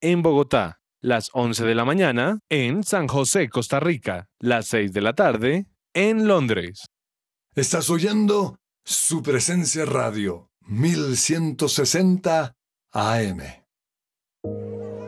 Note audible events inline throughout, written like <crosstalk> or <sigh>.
en Bogotá, las 11 de la mañana en San José, Costa Rica, las 6 de la tarde en Londres. Estás oyendo su presencia radio 1160 AM.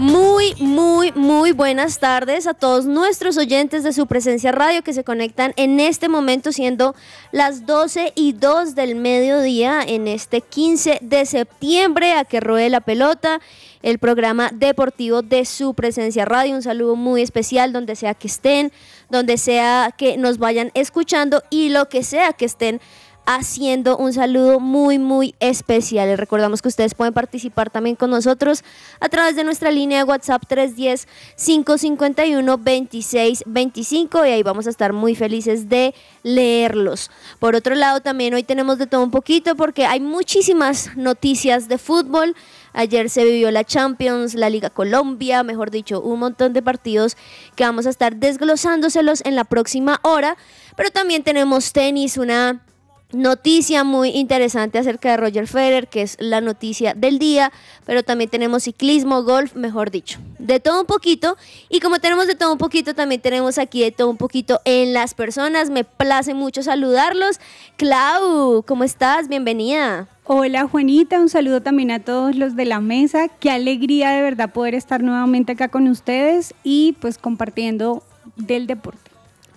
Muy, muy, muy buenas tardes a todos nuestros oyentes de su presencia radio que se conectan en este momento siendo las 12 y 2 del mediodía en este 15 de septiembre a que ruede la pelota, el programa deportivo de su presencia radio. Un saludo muy especial donde sea que estén, donde sea que nos vayan escuchando y lo que sea que estén haciendo un saludo muy, muy especial. Les recordamos que ustedes pueden participar también con nosotros a través de nuestra línea de WhatsApp 310-551-2625 y ahí vamos a estar muy felices de leerlos. Por otro lado, también hoy tenemos de todo un poquito porque hay muchísimas noticias de fútbol. Ayer se vivió la Champions, la Liga Colombia, mejor dicho, un montón de partidos que vamos a estar desglosándoselos en la próxima hora. Pero también tenemos tenis, una noticia muy interesante acerca de Roger Federer, que es la noticia del día, pero también tenemos ciclismo, golf, mejor dicho, de todo un poquito. Y como tenemos de todo un poquito, también tenemos aquí de todo un poquito en las personas. Me place mucho saludarlos. Clau, ¿cómo estás? Bienvenida. Hola Juanita, un saludo también a todos los de la mesa. Qué alegría de verdad poder estar nuevamente acá con ustedes y pues compartiendo del deporte.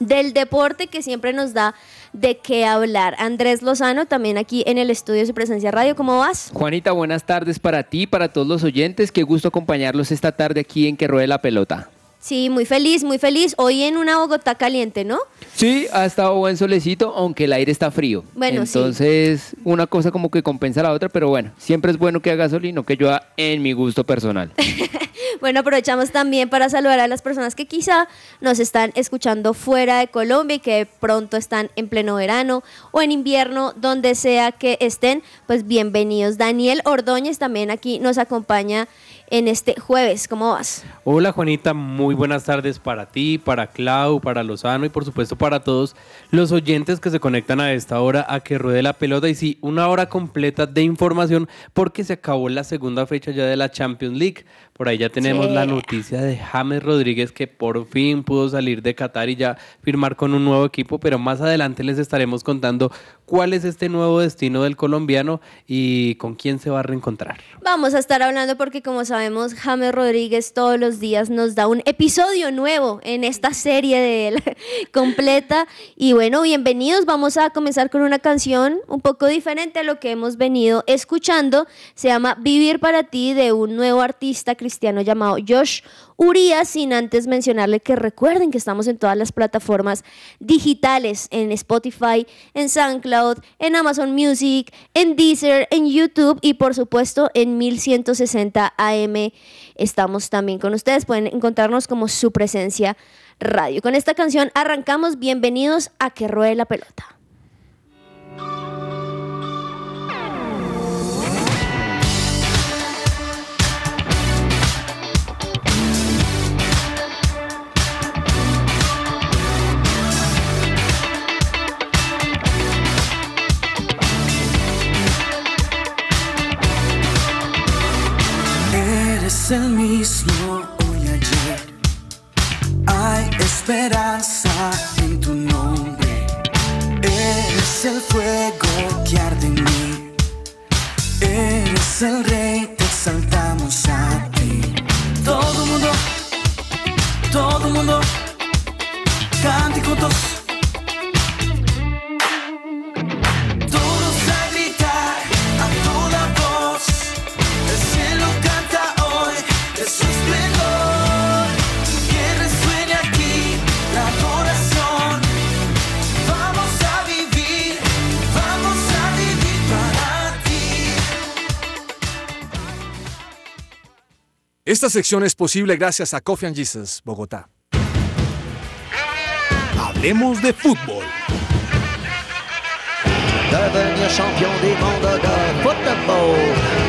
Del deporte que siempre nos da de qué hablar. Andrés Lozano, también aquí en el estudio de su presencia radio, ¿cómo vas? Juanita, buenas tardes para ti, para todos los oyentes. Qué gusto acompañarlos esta tarde aquí en Que Ruede la Pelota. Sí, muy feliz, muy feliz. Hoy en una Bogotá caliente, ¿no? Sí, ha estado buen solecito, aunque el aire está frío. Bueno, Entonces, una cosa como que compensa la otra, pero bueno, siempre es bueno que haga sol y no que llueva en mi gusto personal. <laughs> Bueno, aprovechamos también para saludar a las personas que quizá nos están escuchando fuera de Colombia y que pronto están en pleno verano o en invierno, donde sea que estén, pues bienvenidos. Daniel Ordóñez también aquí nos acompaña en este jueves. ¿Cómo vas? Hola Juanita, muy buenas tardes para ti, para Clau, para Lozano y por supuesto para todos los oyentes que se conectan a esta hora a que ruede la pelota. Y sí, una hora completa de información porque se acabó la segunda fecha ya de la Champions League. Por ahí ya tenemos la noticia de James Rodríguez que por fin pudo salir de Qatar y ya firmar con un nuevo equipo, pero más adelante les estaremos contando cuál es este nuevo destino del colombiano y con quién se va a reencontrar. Vamos a estar hablando porque como sabemos James Rodríguez todos los días nos da un episodio nuevo en esta serie de él <laughs> completa. Y bueno, bienvenidos, vamos a comenzar con una canción un poco diferente a lo que hemos venido escuchando, se llama Vivir para ti de un nuevo artista cristiano llamado Josh Urias, sin antes mencionarle que recuerden que estamos en todas las plataformas digitales, en Spotify, en SoundCloud, en Amazon Music, en Deezer, en YouTube y por supuesto en 1160 AM. Estamos también con ustedes, pueden encontrarnos como su presencia radio. Con esta canción arrancamos, bienvenidos a Que Ruede la Pelota. Eres el mismo hoy ayer. Hay esperanza en tu nombre. Eres el fuego que arde en mí. Eres el rey, te exaltamos a ti. Todo mundo, todo mundo, cante juntos. Esta sección es posible gracias a Coffee and Jesus, Bogotá. Hablemos de fútbol. Devenir champion de.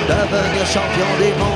Devenir champion de.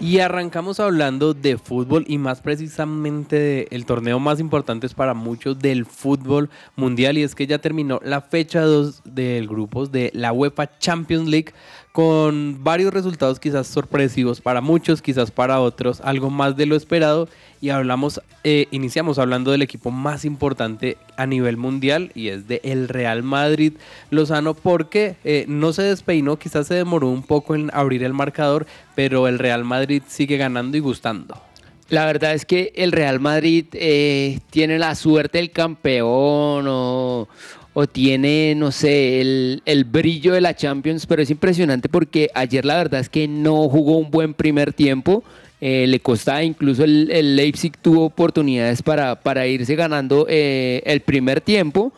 Y arrancamos hablando de fútbol y más precisamente del torneo más importante para muchos del fútbol mundial y es que ya terminó la fecha 2 del grupos de la UEFA Champions League con varios resultados quizás sorpresivos para muchos, quizás para otros, algo más de lo esperado y hablamos, eh, iniciamos hablando del equipo más importante a nivel mundial y es de el Real Madrid Lozano porque eh, no se despeinó, quizás se demoró un poco en abrir el marcador, pero el Real Madrid sigue ganando y gustando. La verdad es que el Real Madrid eh, tiene la suerte del campeón o tiene, no sé, el, el brillo de la Champions, pero es impresionante porque ayer la verdad es que no jugó un buen primer tiempo. eh, le costaba, incluso el, el Leipzig tuvo oportunidades para, para irse ganando eh, el primer tiempo.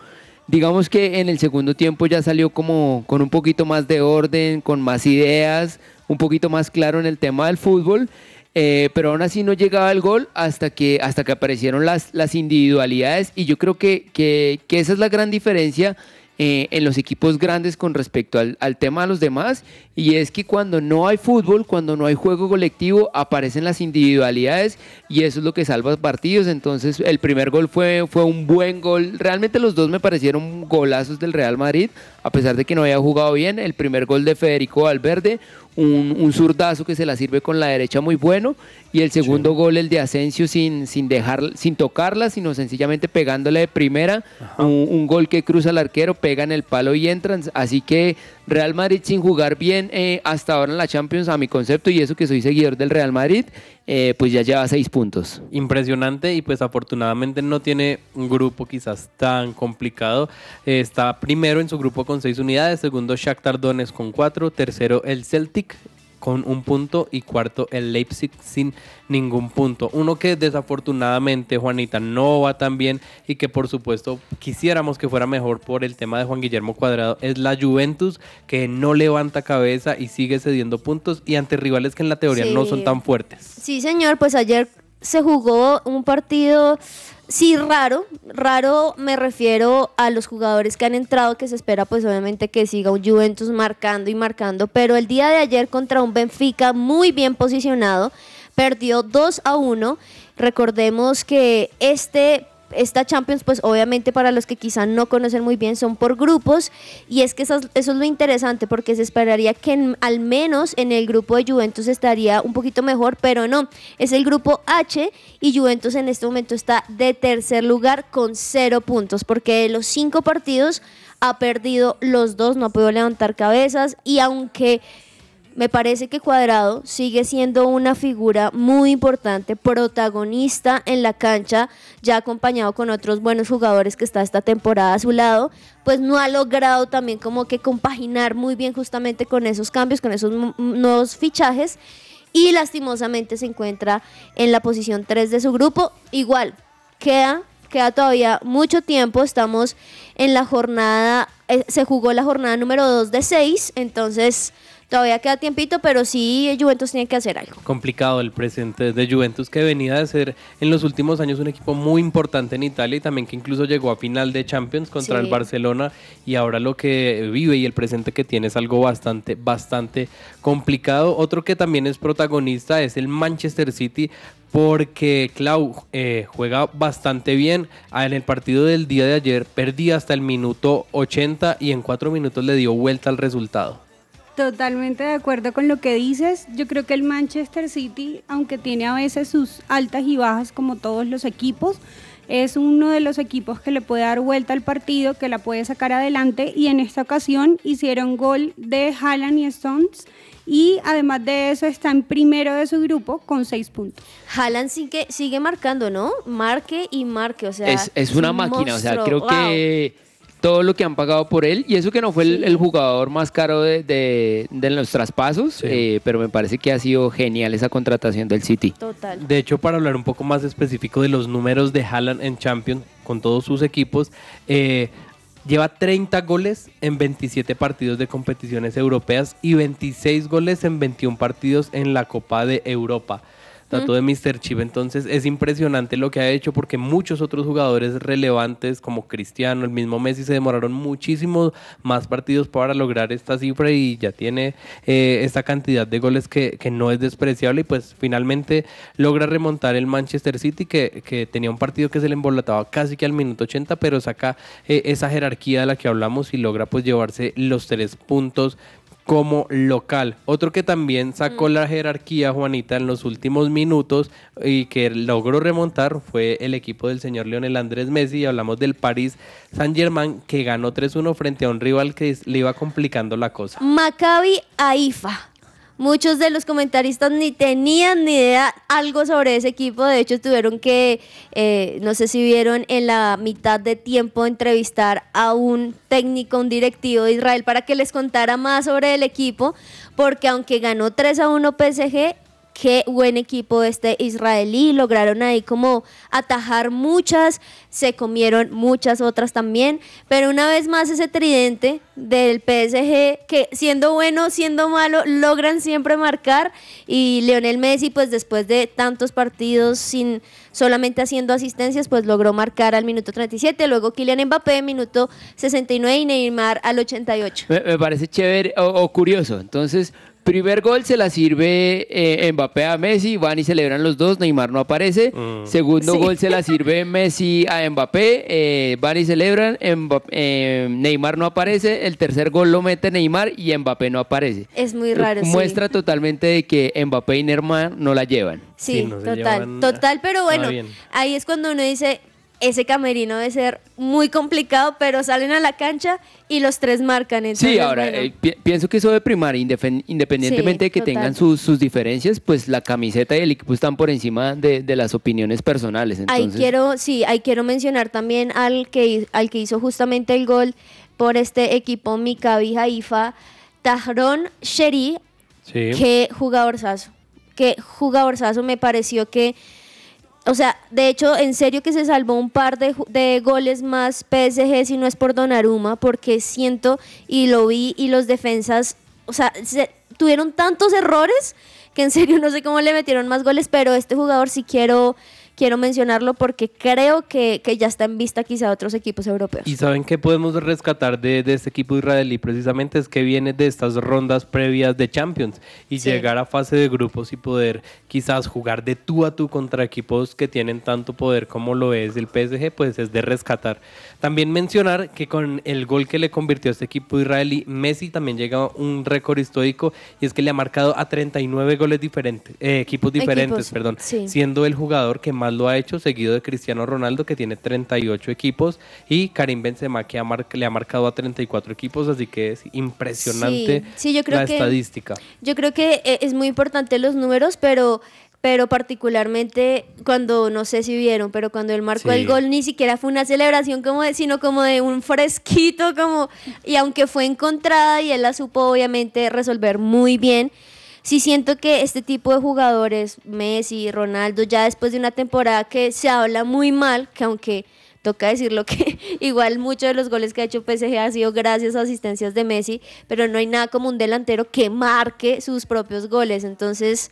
Digamos que en el segundo tiempo ya salió como con un poquito más de orden, con más ideas, un poquito más claro en el tema del fútbol. Eh, pero aún así no llegaba el gol hasta que, hasta que aparecieron las, las individualidades y yo creo que, que, esa es la gran diferencia eh, en los equipos grandes con respecto al, al tema de los demás y es que cuando no hay fútbol, cuando no hay juego colectivo, aparecen las individualidades y eso es lo que salva partidos. Entonces el primer gol fue, fue un buen gol. Realmente los dos me parecieron golazos del Real Madrid, a pesar de que no había jugado bien. El primer gol de Federico Valverde, un, un zurdazo que se la sirve con la derecha muy bueno y el segundo gol el de Asensio sin, sin dejar sin tocarla sino sencillamente pegándole de primera un, un gol que cruza el arquero pega en el palo y entran así que Real Madrid sin jugar bien eh, hasta ahora en la Champions a mi concepto y eso que soy seguidor del Real Madrid eh, pues ya lleva seis puntos Impresionante y pues afortunadamente no tiene un grupo quizás tan complicado. Eh, está primero en su grupo con seis unidades, segundo Shakhtar Donetsk con cuatro, tercero el Celtic con un punto y cuarto el Leipzig sin ningún punto. Uno que desafortunadamente Juanita no va tan bien y que por supuesto quisiéramos que fuera mejor por el tema de Juan Guillermo Cuadrado es la Juventus que no levanta cabeza y sigue cediendo puntos y ante rivales que en la teoría no son tan fuertes. Sí, señor, pues ayer se jugó un partido, sí, raro. Raro me refiero a los jugadores que han entrado, que se espera pues obviamente que siga un Juventus marcando y marcando. Pero el día de ayer contra un Benfica muy bien posicionado, perdió 2 a 1. Recordemos que este esta Champions, pues obviamente para los que quizá no conocen muy bien, son por grupos y es que eso, es lo interesante porque se esperaría que al menos en el grupo de Juventus estaría un poquito mejor, pero no, es el grupo H y Juventus en este momento está de tercer lugar con cero puntos porque de los cinco partidos ha perdido los dos, no ha podido levantar cabezas y aunque me parece que Cuadrado sigue siendo una figura muy importante, protagonista en la cancha, ya acompañado con otros buenos jugadores que está esta temporada a su lado, pues no ha logrado también como que compaginar muy bien justamente con esos cambios, con esos nuevos fichajes y lastimosamente se encuentra en la posición 3 de su grupo. Igual, queda, queda todavía mucho tiempo, estamos en la jornada, eh, se jugó la jornada número 2 de 6, entonces todavía queda tiempito, pero sí Juventus tiene que hacer algo. complicado el presente de Juventus que venía de ser en los últimos años un equipo muy importante en Italia y también que incluso llegó a final de Champions contra Sí. el Barcelona y ahora lo que vive y el presente que tiene es algo bastante bastante complicado. Otro que también es protagonista es el Manchester City porque Clau eh, juega bastante bien. Ah, En el partido del día de ayer perdía hasta el minuto 80 y en cuatro minutos le dio vuelta al resultado. Totalmente de acuerdo con lo que dices. Yo creo que el Manchester City, aunque tiene a veces sus altas y bajas como todos los equipos, es uno de los equipos que le puede dar vuelta al partido, que la puede sacar adelante y en esta ocasión hicieron gol de Haaland y Stones y además de eso está en primero de su grupo con seis puntos. Haaland sigue, sigue marcando, ¿no? Marque y marque, o sea... es, es una un máquina, o sea, creo Wow. que todo lo que han pagado por él, y eso que no fue el, el jugador más caro de, de- de los traspasos, eh, pero me parece que ha sido genial esa contratación del City. Total. De hecho, para hablar un poco más específico de los números de Haaland en Champions con todos sus equipos, eh, lleva 30 goles en 27 partidos de competiciones europeas y 26 goles en 21 partidos en la Copa de Europa. Dato de Mr. Chip, entonces es impresionante lo que ha hecho porque muchos otros jugadores relevantes como Cristiano, el mismo Messi, se demoraron muchísimos más partidos para lograr esta cifra y ya tiene eh, esta cantidad de goles que, que no es despreciable y pues finalmente logra remontar el Manchester City que, que tenía un partido que se le embolataba casi que al minuto 80 pero saca eh, esa jerarquía de la que hablamos y logra pues llevarse los tres puntos como local. Otro que también sacó la jerarquía, Juanita, en los últimos minutos y que logró remontar fue el equipo del señor Leonel Andrés Messi. Y hablamos del Paris Saint-Germain que ganó 3-1 frente a un rival que le iba complicando la cosa. Maccabi Haifa. Muchos de los comentaristas ni tenían ni idea algo sobre ese equipo. De hecho, tuvieron que, eh, no sé si vieron en la mitad de tiempo, entrevistar a un técnico, un directivo de Israel para que les contara más sobre el equipo. Porque aunque ganó 3 a 1 PSG, qué buen equipo este israelí. Lograron ahí como atajar muchas, se comieron muchas otras también. Pero una vez más ese tridente del PSG que siendo bueno, siendo malo, logran siempre marcar. Y Lionel Messi pues después de tantos partidos sin solamente haciendo asistencias pues logró marcar al minuto 37. Luego Kylian Mbappé minuto 69 y Neymar al 88. Me, parece chévere o, o curioso. Entonces, primer gol se la sirve eh, Mbappé a Messi, van y celebran los dos, Neymar no aparece. Segundo Sí. gol se la sirve <laughs> Messi a Mbappé, eh, van y celebran, Mbappé- eh, Neymar no aparece. El tercer gol lo mete Neymar y Mbappé no aparece. Es muy raro. sí. Muestra totalmente de que Mbappé y Neymar no la llevan. Sí, Sí, no se total, llevan total, pero bueno, ahí es cuando uno dice, ese camerino debe ser muy complicado, pero salen a la cancha y los tres marcan. Entonces, Sí, ahora bueno. eh, pi- pienso que eso de primar, independientemente Sí, de que total. tengan sus, sus diferencias, pues la camiseta y el equipo están por encima de, de las opiniones personales. Ahí quiero, sí, ahí quiero mencionar también al que, al que hizo justamente el gol por este equipo Mikabi Haifa, Tahron Sheri, Sí. Qué jugadorzazo. Qué jugadorzazo me pareció que. O sea, de hecho, en serio que se salvó un par de, goles más PSG si no es por Donnarumma, porque siento y lo vi y los defensas, o sea, se- tuvieron tantos errores que en serio <laughs> no sé cómo le metieron más goles, pero este jugador sí quiero, quiero mencionarlo porque creo que, que ya está en vista quizá otros equipos europeos. Y saben qué podemos rescatar de, de este equipo israelí precisamente es que viene de estas rondas previas de Champions y Sí. llegar a fase de grupos y poder quizás jugar de tú a tú contra equipos que tienen tanto poder como lo es el PSG, pues es de rescatar. También mencionar que con el gol que le convirtió a este equipo israelí, Messi también llega a un récord histórico y es que le ha marcado a 39 goles diferentes, eh, equipos diferentes, Equipos, perdón, sí. siendo el jugador que más lo ha hecho, seguido de Cristiano Ronaldo, que tiene 38 equipos, y Karim Benzema, que ha le ha marcado a 34 equipos, así que es impresionante Sí, sí, yo creo la que- estadística. Yo creo que eh, es muy importante los números, pero, pero particularmente cuando, no sé si vieron, pero cuando él marcó Sí. el gol ni siquiera fue una celebración como de, sino como de un fresquito, como, y aunque fue encontrada y él la supo obviamente resolver muy bien, sí siento que este tipo de jugadores, Messi, Ronaldo, ya después de una temporada que se habla muy mal, que aunque toca decirlo <laughs> que igual muchos de los goles que ha hecho PSG ha sido gracias a asistencias de Messi, pero no hay nada como un delantero que marque sus propios goles. Entonces,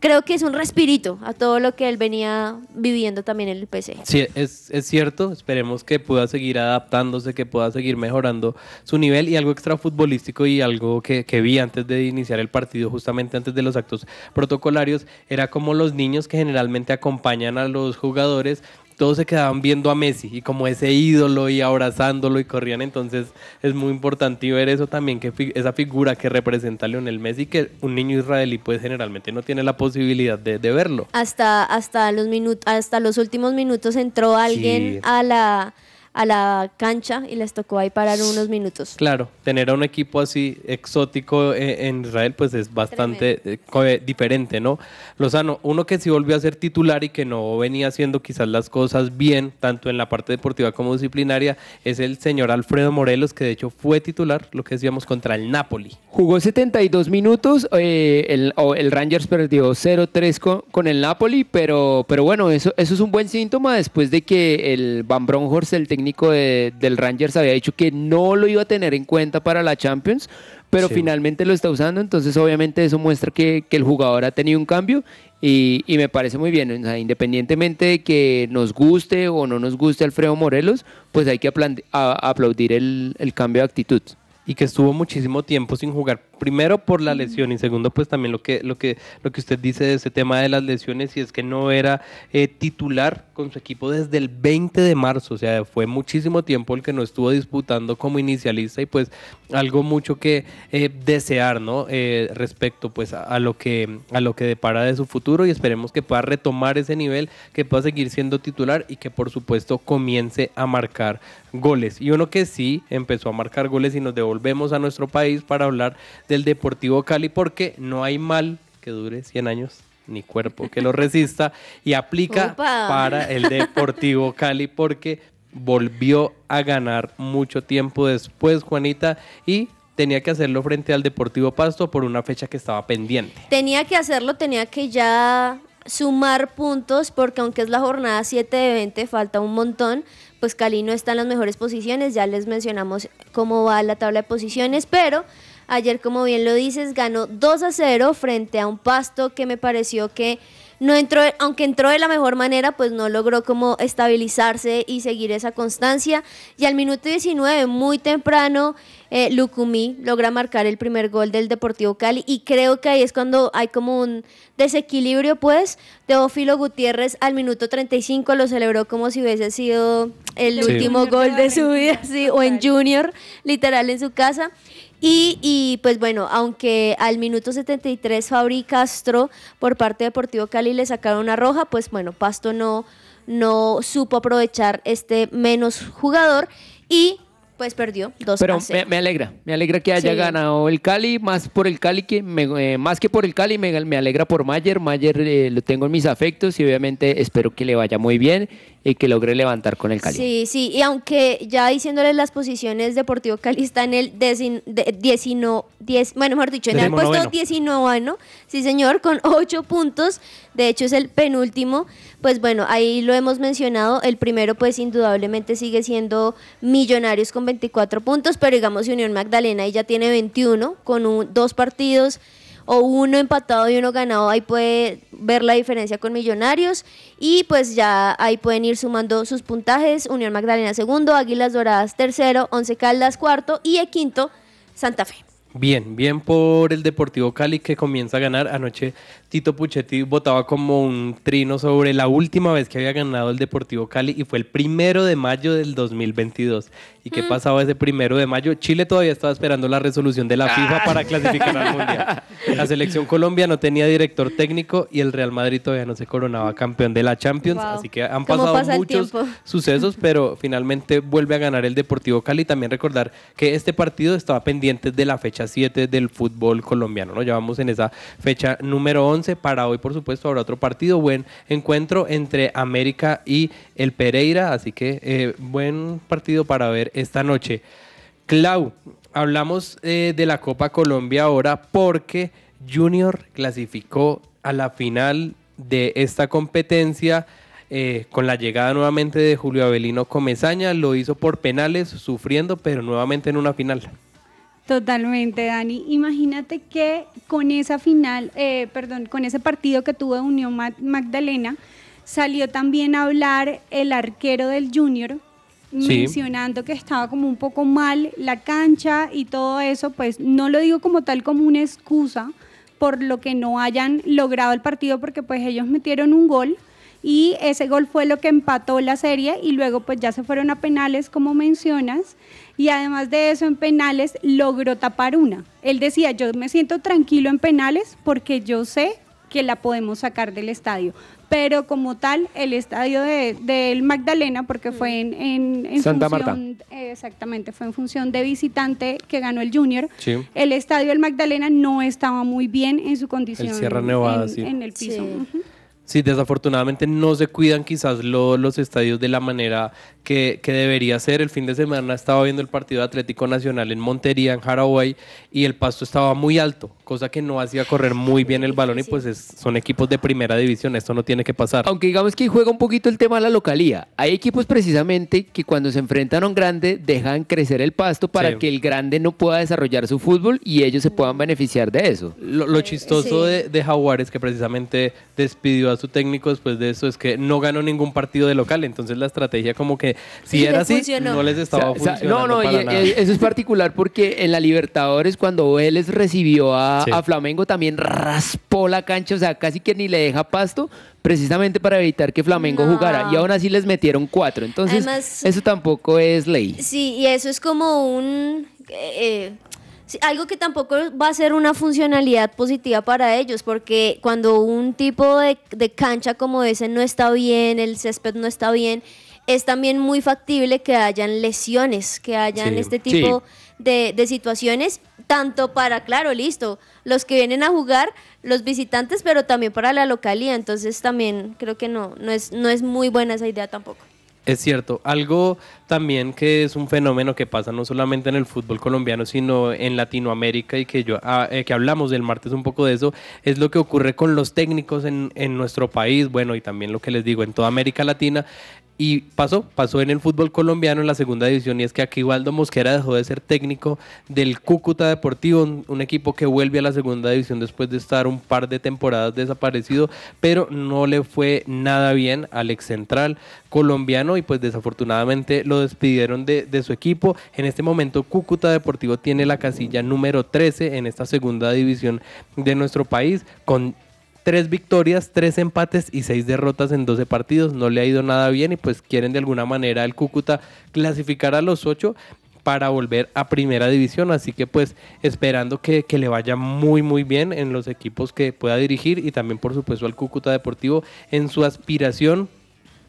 creo que es un respirito a todo lo que él venía viviendo también en el PSG. Sí, es, es cierto. Esperemos que pueda seguir adaptándose, que pueda seguir mejorando su nivel. Y algo extra futbolístico y algo que, que vi antes de iniciar el partido, justamente antes de los actos protocolarios, era como los niños que generalmente acompañan a los jugadores. Todos se quedaban viendo a Messi y como ese ídolo y abrazándolo y corrían. Entonces es muy importante ver eso también, que fi- esa figura que representa a Lionel Messi, que un niño israelí pues generalmente no tiene la posibilidad de, de verlo. Hasta, hasta, los hasta los últimos minutos entró alguien Sí. a, la, a la cancha y les tocó ahí parar unos minutos. Claro, tener a un equipo así exótico eh, en Israel pues es bastante eh, co- eh, diferente, ¿no? Lozano, uno que sí volvió a ser titular y que no venía haciendo quizás las cosas bien, tanto en la parte deportiva como disciplinaria, es el señor Alfredo Morelos, que de hecho fue titular, lo que decíamos, contra el Napoli. Jugó 72 minutos, eh, el, o el Rangers perdió 0-3 con, con el Napoli, pero, pero bueno, eso, eso es un buen síntoma después de que el Van Bronckhorst, el técnico de- del Rangers, había dicho que no lo iba a tener en cuenta para la Champions, pero Sí. finalmente lo está usando, entonces obviamente eso muestra que, que el jugador ha tenido un cambio y, y me parece muy bien, o sea, independientemente de que nos guste o no nos guste Alfredo Morelos, pues hay que a- aplaudir el, el cambio de actitud. y que estuvo muchísimo tiempo sin jugar. Primero por la lesión y segundo pues también lo que, lo que, lo que usted dice de ese tema de las lesiones y es que no era eh, titular con su equipo desde el 20 de marzo, o sea, fue muchísimo tiempo el que no estuvo disputando como inicialista y pues algo mucho que eh, desear, ¿no? Eh, respecto pues a, a lo que, a lo que depara de su futuro y esperemos que pueda retomar ese nivel, que pueda seguir siendo titular y que por supuesto comience a marcar goles. Y uno que sí empezó a marcar goles y nos devolvemos a nuestro país para hablar del Deportivo Cali porque no hay mal que dure 100 años ni cuerpo que lo resista y aplica <laughs> Opa. para el Deportivo Cali porque volvió a ganar mucho tiempo después Juanita y tenía que hacerlo frente al Deportivo Pasto por una fecha que estaba pendiente. Tenía que hacerlo, tenía que ya sumar puntos, porque aunque es la jornada 7 de 20, falta un montón, pues Cali no está en las mejores posiciones, ya les mencionamos cómo va la tabla de posiciones, pero ayer, como bien lo dices, ganó 2 a 0 frente a un pasto que me pareció que no entró, aunque entró de la mejor manera, pues no logró como estabilizarse y seguir esa constancia. Y al minuto 19, muy temprano, eh, Lucumí logra marcar el primer gol del Deportivo Cali y creo que ahí es cuando hay como un desequilibrio, pues Teófilo Gutiérrez al minuto 35 lo celebró como si hubiese sido el Sí. último gol de su vida, sí, o en Junior, literal en su casa. Y, y, pues bueno, aunque al minuto 73 Fabri Castro por parte de Deportivo Cali le sacaron una roja, pues bueno, Pasto no, no supo aprovechar este menos jugador y pues perdió 2 Pero a 0. me, me alegra, me alegra que haya Sí. ganado el Cali, más por el Cali que me- eh, más que por el Cali, me, me alegra por Mayer. Mayer eh, lo tengo en mis afectos y obviamente espero que le vaya muy bien y que logre levantar con el Cali. Sí, sí, y aunque ya diciéndole las posiciones, Deportivo Cali está en el decin, de, diecino- diez, bueno, mejor dicho, en el puesto Decimonoveno. 19, sí señor, con 8 puntos, de hecho es el penúltimo, pues bueno, ahí lo hemos mencionado, el primero pues indudablemente sigue siendo Millonarios con 24 puntos, pero digamos Unión Magdalena ahí ya tiene 21, con un- dos partidos o uno empatado y uno ganado, ahí puede ver la diferencia con Millonarios y pues ya ahí pueden ir sumando sus puntajes, Unión Magdalena segundo, Águilas Doradas tercero, Once Caldas cuarto y el quinto, Santa Fe. Bien, bien por el Deportivo Cali que comienza a ganar. Anoche Tito Puchetti votaba como un trino sobre la última vez que había ganado el Deportivo Cali y fue el primero de mayo del 2022. ¿Y qué pasaba ese primero de mayo? Chile todavía estaba esperando la resolución de la FIFA para clasificar al Mundial. La <laughs> selección Colombia no tenía director técnico y el Real Madrid todavía no se coronaba campeón de la Champions. Wow. Así que han ¿Cómo pasado pasa muchos <laughs> sucesos, pero finalmente vuelve a ganar el Deportivo Cali. También recordar que este partido estaba pendiente de la fecha 7 del fútbol colombiano. ¿no? Ya vamos en esa fecha número 11. Para hoy, por supuesto, habrá otro partido. Buen encuentro entre América y el Pereira. Así que eh, buen partido para ver esta noche. Clau, hablamos eh, de la Copa Colombia ahora porque Junior clasificó a la final de esta competencia eh, con la llegada nuevamente de Julio Avelino Comezaña. Lo hizo por penales, sufriendo, pero nuevamente en una final. Totalmente, Dani. Imagínate que con esa final, eh, perdón, con ese partido que tuvo Unión Ma- Magdalena, salió también a hablar el arquero del Junior, Sí. mencionando que estaba como un poco mal la cancha y todo eso, pues no lo digo como tal como una excusa por lo que no hayan logrado el partido, porque pues ellos metieron un gol y ese gol fue lo que empató la serie y luego pues ya se fueron a penales como mencionas y además de eso en penales logró tapar una. Él decía, yo me siento tranquilo en penales porque yo sé que la podemos sacar del estadio. Pero como tal, el estadio de- del Magdalena, porque fue en, en, en Santa función, eh, exactamente, fue en función de visitante que ganó el Junior. Sí. El estadio del Magdalena no estaba muy bien en su condición Sierra Nevada, en, sí. en el piso. Ujú. Sí, desafortunadamente no se cuidan quizás lo- los estadios de la manera que, que debería ser. El fin de semana estaba viendo el partido de Atlético Nacional en Montería, en Jaraguay, y el pasto estaba muy alto, cosa que no hacía correr muy bien el balón y pues es- son equipos de primera división, esto no tiene que pasar. Aunque digamos que juega un poquito el tema de la localía. Hay equipos precisamente que cuando se enfrentan a un grande dejan crecer el pasto para Sí. que el grande no pueda desarrollar su fútbol y ellos se puedan beneficiar de eso. Lo, lo chistoso sí. de, de Jaguares, que precisamente despidió a su técnico después de eso, es que no ganó ningún partido de local. Entonces la estrategia como que si Sí, era así, funcionó. no les estaba O sea, o sea, funcionando No, no, para y- nada. y eso es particular porque en la Libertadores cuando Vélez recibió a, Sí. a Flamengo también raspó la cancha, o sea, casi que ni le deja pasto precisamente para evitar que Flamengo No. jugara y aún así les metieron cuatro. Entonces, Además- eso tampoco es ley. Sí, y eso es como un... eh, sí, algo que tampoco va a ser una funcionalidad positiva para ellos, porque cuando un tipo de, de cancha como ese no está bien, el césped no está bien, es también muy factible que hayan lesiones, que hayan Sí. este tipo de, de situaciones, tanto para, claro, listo, los que vienen a jugar, los visitantes, pero también para la localidad. Entonces también creo que no, no es, no es muy buena esa idea tampoco. Es cierto, algo también que es un fenómeno que pasa no solamente en el fútbol colombiano, sino en Latinoamérica y que yo ah, eh, que hablamos del martes un poco de eso, es lo que ocurre con los técnicos en, en nuestro país, bueno, y también lo que les digo, en toda América Latina. Y pasó, pasó en el fútbol colombiano en la segunda división y es que aquí Waldo Mosquera dejó de ser técnico del Cúcuta Deportivo, un, equipo que vuelve a la segunda división después de estar un par de temporadas desaparecido, pero no le fue nada bien al ex central colombiano y pues desafortunadamente lo despidieron de, de su equipo. En este momento Cúcuta Deportivo tiene la casilla número 13 en esta segunda división de nuestro país con tres victorias, tres empates y seis derrotas en 12 partidos. No le ha ido nada bien y pues quieren de alguna manera el Cúcuta clasificar a los ocho para volver a primera división. Así que pues esperando que, que le vaya muy muy bien en los equipos que pueda dirigir y también por supuesto al Cúcuta Deportivo en su aspiración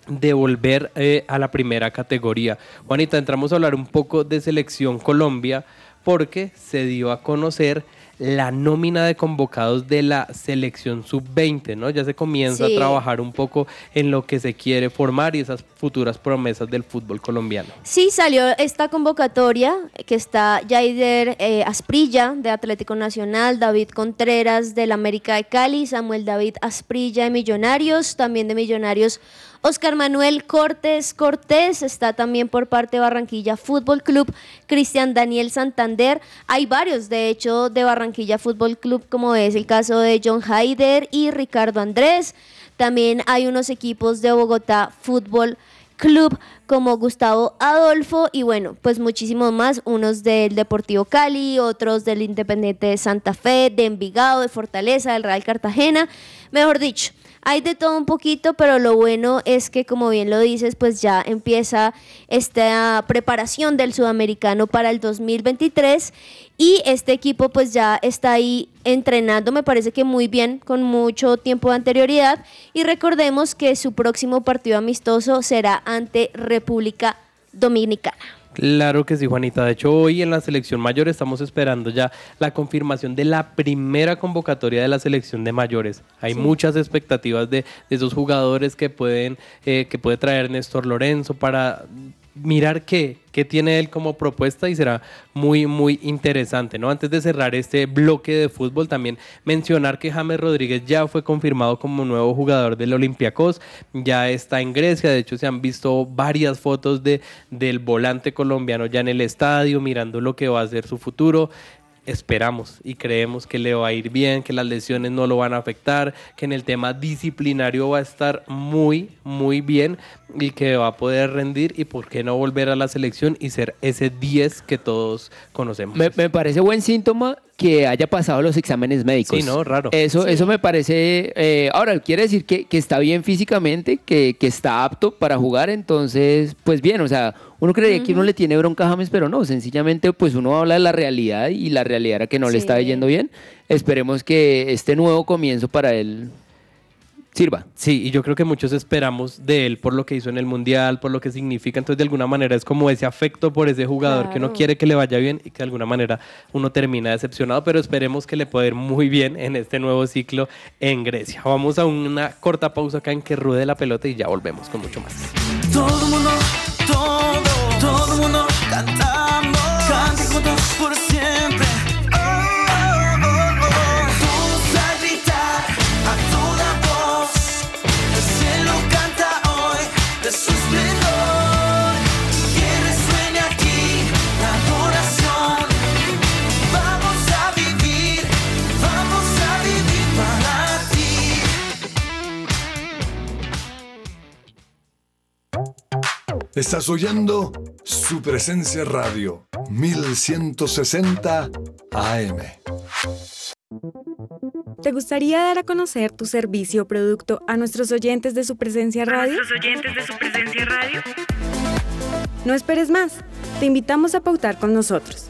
de volver eh, a la primera categoría. Juanita, entramos a hablar un poco de selección Colombia porque se dio a conocer la nómina de convocados de la selección sub-20, ¿no? Ya se comienza Sí. a trabajar un poco en lo que se quiere formar y esas futuras promesas del fútbol colombiano. Sí, salió esta convocatoria que está Jaider eh, Asprilla de Atlético Nacional, David Contreras del América de Cali, Samuel David Asprilla de Millonarios, también de Millonarios Oscar Manuel Cortés Cortés está también por parte de Barranquilla Fútbol Club. Cristian Daniel Santander. Hay varios, de hecho, de Barranquilla Fútbol Club, como es el caso de John Haider y Ricardo Andrés. También hay unos equipos de Bogotá Fútbol Club como Gustavo Adolfo y bueno, pues muchísimos más, unos del Deportivo Cali, otros del Independiente de Santa Fe, de Envigado, de Fortaleza, del Real Cartagena, mejor dicho. Hay de todo un poquito, pero lo bueno es que, como bien lo dices, pues ya empieza esta preparación del sudamericano para el 2023 y este equipo pues ya está ahí entrenando, me parece que muy bien, con mucho tiempo de anterioridad. Y recordemos que su próximo partido amistoso será ante República Dominicana. Claro que sí, Juanita. De hecho, hoy en la selección mayor estamos esperando ya la confirmación de la primera convocatoria de la selección de mayores. Hay Sí. muchas expectativas de, de esos jugadores que pueden, eh, que puede traer Néstor Lorenzo para mirar qué, qué tiene él como propuesta y será muy, muy interesante, ¿no? Antes de cerrar este bloque de fútbol, también mencionar que James Rodríguez ya fue confirmado como nuevo jugador del Olympiacos, ya está en Grecia, de hecho se han visto varias fotos de, del volante colombiano ya en el estadio, mirando lo que va a ser su futuro esperamos y creemos que le va a ir bien, que las lesiones no lo van a afectar, que en el tema disciplinario va a estar muy, muy bien y que va a poder rendir y por qué no volver a la selección y ser ese 10 que todos conocemos. Me, me parece buen síntoma que haya pasado los exámenes médicos. Sí, ¿no? Raro. Eso, Sí. eso me parece. eh, ahora, quiere decir que, que está bien físicamente, que, que está apto para jugar, entonces, pues bien, o sea, uno creería que uno le tiene bronca a James, pero no, sencillamente, pues uno habla de la realidad y la realidad era que no le Sí. estaba yendo bien. Esperemos que este nuevo comienzo para él sirva. Sí, y yo creo que muchos esperamos de él por lo que hizo en el Mundial, por lo que significa. Entonces, de alguna manera es como ese afecto por ese jugador que no Claro. quiere que le vaya bien y que de alguna manera uno termina decepcionado, pero esperemos que le pueda ir muy bien en este nuevo ciclo en Grecia. Vamos a una corta pausa acá en que ruede la pelota y ya volvemos con mucho más. Todo el mundo, Estás oyendo su presencia radio 1160 AM. ¿Te gustaría dar a conocer tu servicio o producto a nuestros oyentes de su presencia radio? oyentes de su presencia radio? No esperes más. Te invitamos a pautar con nosotros.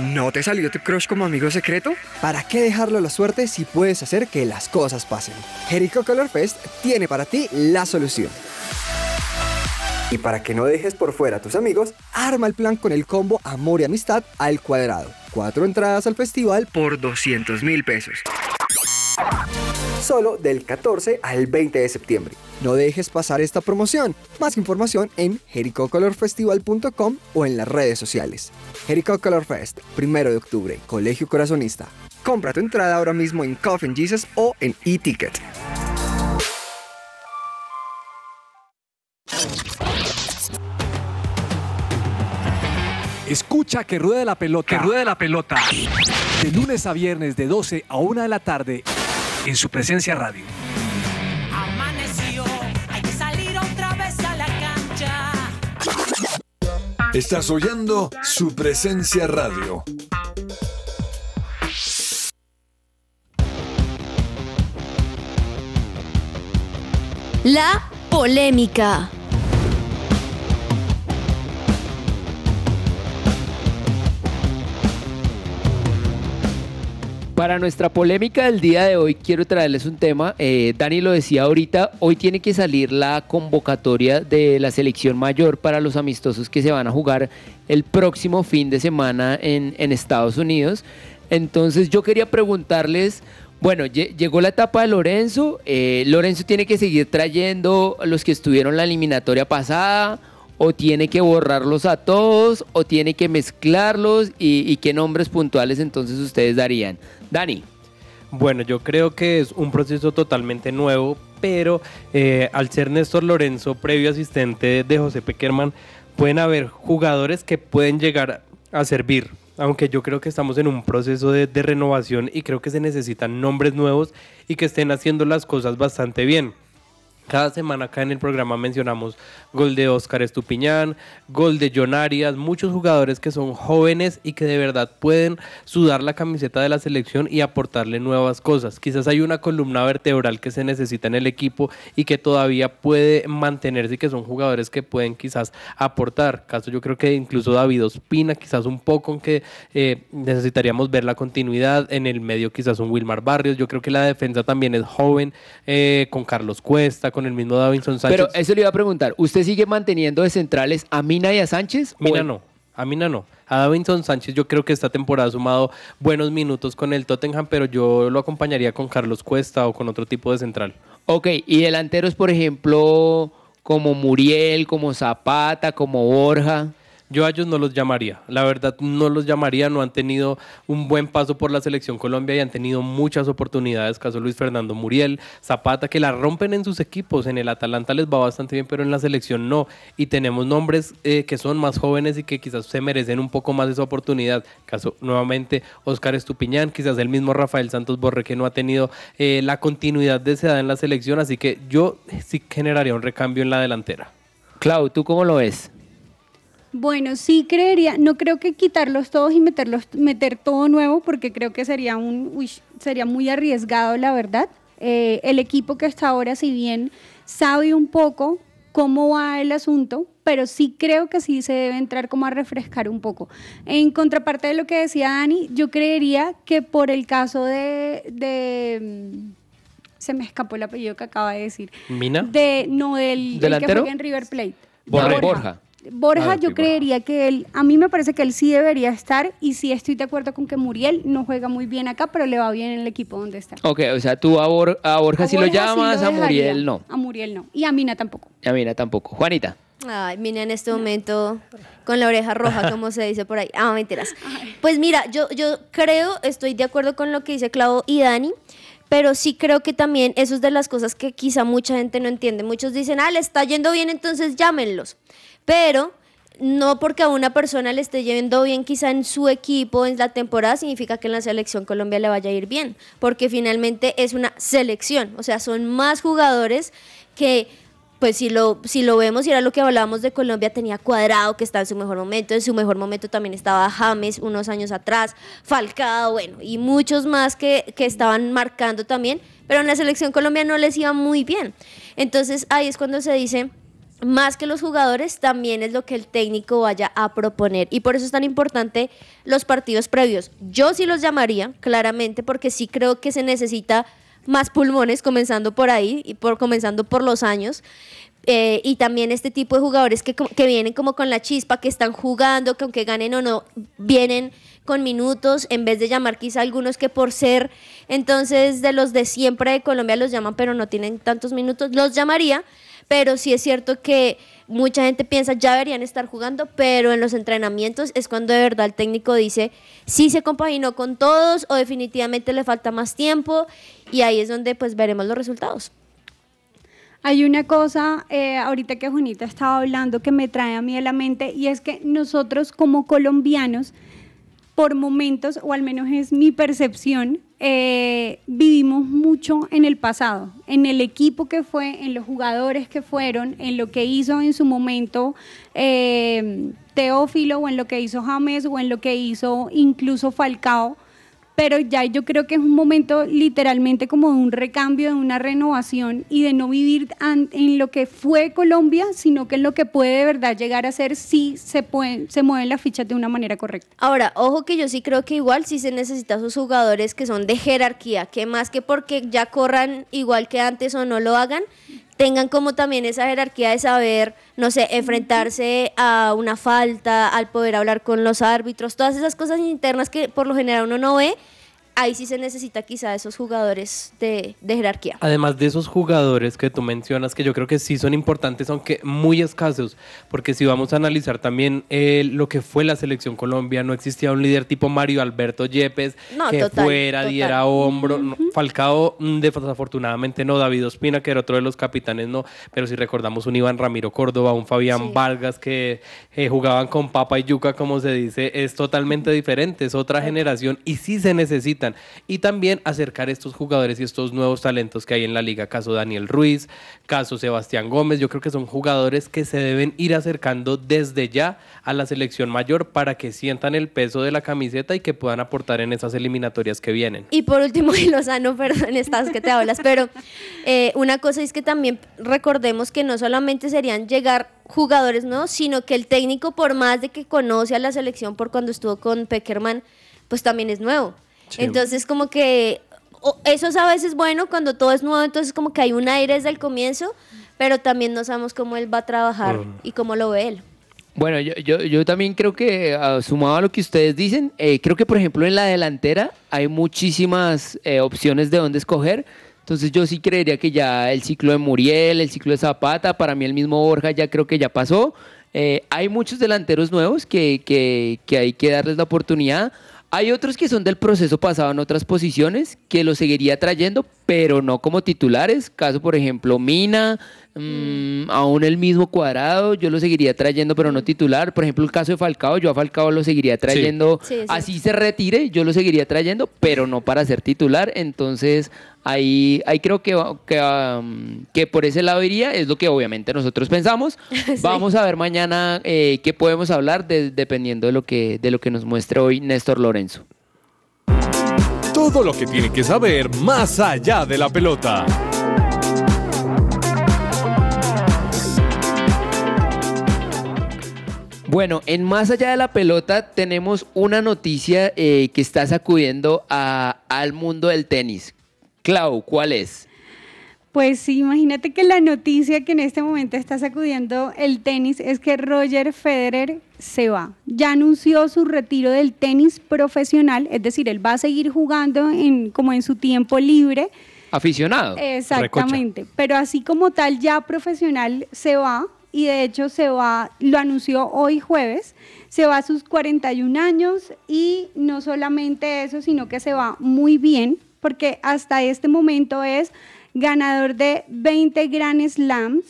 ¿No te salió tu crush como amigo secreto? ¿Para qué dejarlo a la suerte si puedes hacer que las cosas pasen? Jericho Color Fest tiene para ti la solución. Y para que no dejes por fuera a tus amigos, arma el plan con el combo Amor y Amistad al cuadrado. Cuatro entradas al festival por 200 mil pesos. Solo del 14 al 20 de septiembre. No dejes pasar esta promoción. Más información en jericocolorfestival.com o en las redes sociales. Jericho Color Fest, primero de octubre, Colegio Corazonista. Compra tu entrada ahora mismo en Coffin Jesus o en eTicket. Escucha que ruede la pelota. Que ruede la pelota. De lunes a viernes de 12 a 1 de la tarde en su presencia radio. Estás oyendo su presencia radio. La polémica. Para nuestra polémica del día de hoy quiero traerles un tema. eh, Dani lo decía ahorita, hoy tiene que salir la convocatoria de la selección mayor para los amistosos que se van a jugar el próximo fin de semana en, Estados Unidos. Entonces yo quería preguntarles, bueno, lle- llegó la etapa de Lorenzo, eh, Lorenzo tiene que seguir trayendo los que estuvieron la eliminatoria pasada, o tiene que borrarlos a todos, o tiene que mezclarlos, y qué nombres puntuales entonces ustedes darían. Dani. Bueno, yo creo que es un proceso totalmente nuevo, pero eh, al ser Néstor Lorenzo, previo asistente de José Peckerman, pueden haber jugadores que pueden llegar a servir. Aunque yo creo que estamos en un proceso de, de renovación y creo que se necesitan nombres nuevos y que estén haciendo las cosas bastante bien. Cada semana acá en el programa mencionamos gol de Oscar Estupiñán, gol de John Arias, muchos jugadores que son jóvenes y que de verdad pueden sudar la camiseta de la selección y aportarle nuevas cosas. Quizás hay una columna vertebral que se necesita en el equipo y que todavía puede mantenerse y que son jugadores que pueden quizás aportar. Caso yo creo que incluso David Ospina, quizás un poco en que eh, necesitaríamos ver la continuidad. En el medio quizás un Wilmar Barrios. Yo creo que la defensa también es joven, eh, con Carlos Cuesta, con el mismo Davinson Sánchez. Pero eso le iba a preguntar, ¿usted sigue manteniendo de centrales a Mina y a Sánchez? o- Mina no, a Mina no. A Davinson Sánchez yo creo que esta temporada ha sumado buenos minutos con el Tottenham, pero yo lo acompañaría con Carlos Cuesta o con otro tipo de central. Ok, y delanteros, por ejemplo, como Muriel, como Zapata, como Borja. Yo a ellos no los llamaría, la verdad no los llamaría, no han tenido un buen paso por la selección Colombia y han tenido muchas oportunidades, caso Luis Fernando Muriel, Zapata, que la rompen en sus equipos, en el Atalanta les va bastante bien, pero en la selección no, y tenemos nombres eh, que son más jóvenes y que quizás se merecen un poco más esa oportunidad, caso nuevamente Oscar Estupiñán, quizás el mismo Rafael Santos Borre que no ha tenido eh, la continuidad de esa edad en la selección, así que yo sí generaría un recambio en la delantera. Clau, ¿tú cómo lo ves? Bueno, sí creería, no creo que quitarlos todos y meterlos, meter todo nuevo, porque creo que sería un, uy, sería muy arriesgado, la verdad. Eh, el equipo que está ahora, si bien sabe un poco cómo va el asunto, pero sí creo que sí se debe entrar como a refrescar un poco. En contraparte de lo que decía Dani, yo creería que por el caso de, de mm, se me escapó el apellido que acaba de decir. ¿Mina? De, no, del, del que ¿Delantero? juega en River Plate. Borja. Borja. Borja, Ah, yo creería que él, a mí me parece que él sí debería estar y sí estoy de acuerdo con que Muriel no juega muy bien acá, pero le va bien en el equipo donde está. Ok, o sea, tú a, Bor- a Borja A si lo sí llamas, a Muriel no. A Muriel no. Y a Mina tampoco. Y a Mina tampoco. Juanita. Ay, mira en este momento con la oreja roja, como se dice por ahí. Ah, mentiras. Pues mira, yo, yo creo, estoy de acuerdo con lo que dice Claudio y Dani, pero sí creo que también eso es de las cosas que quizá mucha gente no entiende. Muchos dicen, ah, le está yendo bien, entonces llámenlos. Pero no porque a una persona le esté yendo bien quizá en su equipo en la temporada significa que en la selección Colombia le vaya a ir bien, porque finalmente es una selección, o sea, son más jugadores que pues si lo, si lo vemos y era lo que hablábamos de Colombia, tenía Cuadrado que está en su mejor momento, en su mejor momento también estaba James unos años atrás, Falcao, bueno, y muchos más que, que estaban marcando también, pero en la selección Colombia no les iba muy bien. Entonces ahí es cuando se dice, más que los jugadores, también es lo que el técnico vaya a proponer. Y por eso es tan importante los partidos previos. Yo sí los llamaría, claramente, porque sí creo que se necesita más pulmones, comenzando por ahí, y por, comenzando por los años. Eh, y también este tipo de jugadores que, que vienen como con la chispa, que están jugando, que aunque ganen o no, vienen con minutos, en vez de llamar quizá algunos que por ser entonces de los de siempre de Colombia los llaman, pero no tienen tantos minutos, los llamaría, pero sí es cierto que mucha gente piensa ya deberían estar jugando, pero en los entrenamientos es cuando de verdad el técnico dice si se compaginó con todos o definitivamente le falta más tiempo y ahí es donde pues veremos los resultados. Hay una cosa, eh, ahorita que Juanita estaba hablando, que me trae a mí a la mente, y es que nosotros como colombianos, por momentos, o al menos es mi percepción, eh, vivimos mucho en el pasado, en el equipo que fue, en los jugadores que fueron, en lo que hizo en su momento eh, Teófilo, o en lo que hizo James, o en lo que hizo incluso Falcao pero ya yo creo que es un momento literalmente como de un recambio, de una renovación y de no vivir en lo que fue Colombia, sino que en lo que puede de verdad llegar a ser si se, pueden, se mueven las fichas de una manera correcta. Ahora, ojo que yo sí creo que igual sí se necesita sus jugadores que son de jerarquía, que más que porque ya corran igual que antes o no lo hagan, tengan como también esa jerarquía de saber, no sé, enfrentarse a una falta, al poder hablar con los árbitros, todas esas cosas internas que por lo general uno no ve, ahí sí se necesita quizá esos jugadores de, de jerarquía. Además de esos jugadores que tú mencionas, que yo creo que sí son importantes, aunque muy escasos, porque si vamos a analizar también eh, lo que fue la selección Colombia, no existía un líder tipo Mario Alberto Yepes No, que total, fuera, total. diera hombro. no, Falcao, mm, desafortunadamente no, David Ospina, que era otro de los capitanes, no, pero si recordamos un Iván Ramiro Córdoba, un Fabián Vargas que eh, jugaban con papa y yuca, como se dice, es totalmente diferente, es otra generación y sí se Y también acercar estos jugadores y estos nuevos talentos que hay en la liga, caso Daniel Ruiz, caso Sebastián Gómez, yo creo que son jugadores que se deben ir acercando desde ya a la selección mayor para que sientan el peso de la camiseta y que puedan aportar en esas eliminatorias que vienen. Y por último, <laughs> y Lozano, perdón, estás que te hablas, pero eh, una cosa es que también recordemos que no solamente serían llegar jugadores nuevos, sino que el técnico, por más de que conoce a la selección por cuando estuvo con Peckerman, pues también es nuevo. Sí. Entonces, como que eso es a veces bueno cuando todo es nuevo, entonces como que hay un aire desde el comienzo, pero también no sabemos cómo él va a trabajar Mm. y cómo lo ve él. Bueno, yo, yo, yo también creo que, ah, sumado a lo que ustedes dicen, eh, creo que, por ejemplo, en la delantera hay muchísimas eh, opciones de dónde escoger. Entonces yo sí creería que ya el ciclo de Muriel, el ciclo de Zapata, para mí el mismo Borja ya creo que ya pasó. Eh, hay muchos delanteros nuevos que, que, que hay que darles la oportunidad. Hay otros que son del proceso pasado en otras posiciones que lo seguiría trayendo, pero no como titulares. Caso, por ejemplo, Mina, mm, aún el mismo cuadrado, yo lo seguiría trayendo, pero no titular. Por ejemplo, el caso de Falcao, yo a Falcao lo seguiría trayendo, Sí, sí. así se retire, yo lo seguiría trayendo, pero no para ser titular. Entonces, ahí, ahí creo que, que, um, que por ese lado iría, es lo que obviamente nosotros pensamos. <laughs> Vamos a ver mañana eh, qué podemos hablar de- dependiendo de lo, que, de lo que nos muestre hoy Néstor Lorenzo. Todo lo que tiene que saber más allá de la pelota. Bueno, en Más allá de la pelota tenemos una noticia eh, que está sacudiendo al mundo del tenis. Clau, ¿cuál es? Pues sí, imagínate que la noticia que en este momento está sacudiendo el tenis es que Roger Federer se va. Ya anunció su retiro del tenis profesional, es decir, él va a seguir jugando en, como en su tiempo libre. Aficionado. Exactamente, pero así como tal ya profesional se va y de hecho se va, lo anunció hoy jueves, se va a sus 41 años y no solamente eso, sino que se va muy bien porque hasta este momento es ganador de 20 Grand Slams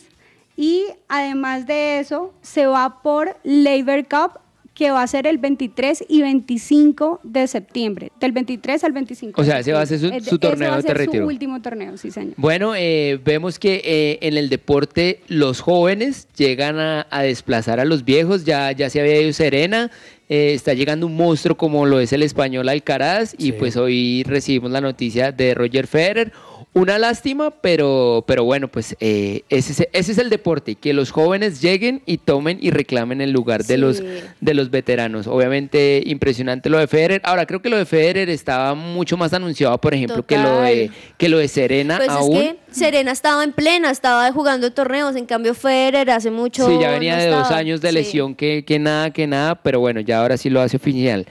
y además de eso se va por Labor Cup que va a ser el 23 y 25 de septiembre, del 23 al 25. O de sea, ese va a ser su- septiembre. su Ese torneo va a de ser retiro. Su último torneo, sí, señor. Bueno, eh, vemos que eh, en el deporte los jóvenes llegan a, a desplazar a los viejos. Ya, ya se había ido Serena, eh, está llegando un monstruo como lo es el español Alcaraz y pues hoy recibimos la noticia de Roger Federer. Una lástima, pero, pero bueno, pues eh, ese, es- ese es el deporte, que los jóvenes lleguen y tomen y reclamen el lugar de, los, de los veteranos. Obviamente impresionante lo de Federer. Ahora creo que lo de Federer estaba mucho más anunciado, por ejemplo, que lo, de, que lo de Serena Pues aún. es que Serena estaba en plena, estaba jugando torneos, en cambio Federer hace mucho Sí, ya venía no de dos años de Sí. lesión que, que nada, que nada, pero bueno, ya ahora sí lo hace oficial.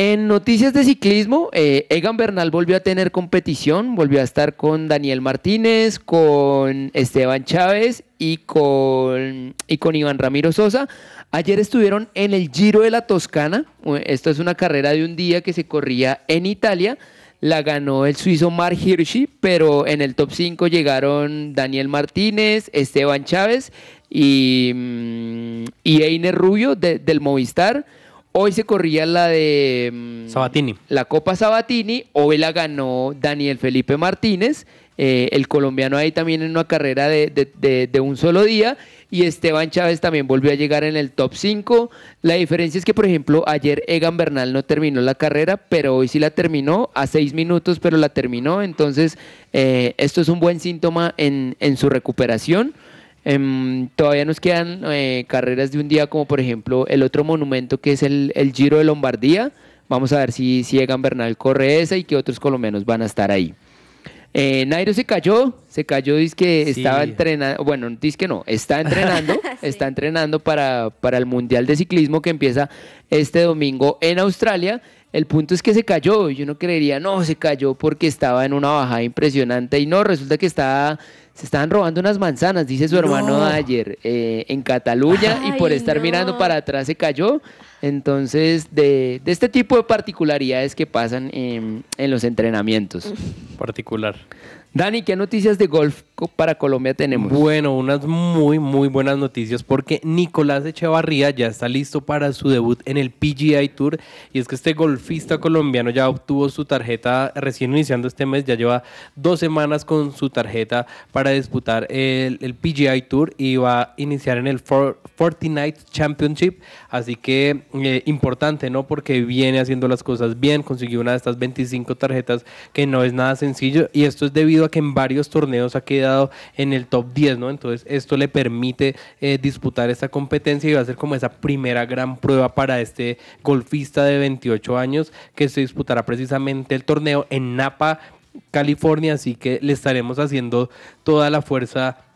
En noticias de ciclismo, eh, Egan Bernal volvió a tener competición, volvió a estar con Daniel Martínez, con Esteban Chávez y con, y con Iván Ramiro Sosa. Ayer estuvieron en el Giro de la Toscana, esto es una carrera de un día que se corría en Italia. La ganó el suizo Mark Hirschi, pero en el top 5 llegaron Daniel Martínez, Esteban Chávez y, mm, y Einer Rubio de- del Movistar. Hoy se corría la de mm, Sabatini. la Copa Sabatini. Hoy la ganó Daniel Felipe Martínez, eh, el colombiano ahí también en una carrera de, de- de- de un solo día. Y Esteban Chávez también volvió a llegar en el top 5. La diferencia es que, por ejemplo, ayer Egan Bernal no terminó la carrera, pero hoy sí la terminó a seis minutos, pero la terminó. Entonces, eh, esto es un buen síntoma en, en su recuperación. Em, todavía nos quedan eh, carreras de un día, como por ejemplo el otro monumento que es el, el Giro de Lombardía. Vamos a ver si, si Egan Bernal corre esa y qué otros colombianos van a estar ahí. Eh, Nairo se cayó, se cayó, dice que Sí. estaba entrenando, bueno, dice que no, está <laughs> entrenando, está entrenando para, para el Mundial de Ciclismo que empieza este domingo en Australia. El punto es que se cayó, y uno creería, no, se cayó porque estaba en una bajada impresionante y no, resulta que estaba, se estaban robando unas manzanas, dice su hermano No. ayer, eh, en Cataluña y por estar no. mirando para atrás se cayó. Entonces, de, de este tipo de particularidades que pasan en, en los entrenamientos. Particular. Dani, ¿qué noticias de golf para Colombia tenemos? Bueno, unas muy, muy buenas noticias porque Nicolás Echevarría ya está listo para su debut en el PGA Tour. Y es que este golfista colombiano ya obtuvo su tarjeta recién iniciando este mes, ya lleva dos semanas con su tarjeta para disputar el, el PGA Tour y va a iniciar en el For- Fortnite Championship. Así que eh, importante, ¿no? Porque viene haciendo las cosas bien, consiguió una de estas 25 tarjetas que no es nada sencillo y esto es debido a que en varios torneos ha quedado en el top 10, ¿no? Entonces esto le permite eh, disputar esta competencia y va a ser como esa primera gran prueba para este golfista de 28 años que se disputará precisamente el torneo en Napa, California, así que le estaremos haciendo toda la fuerza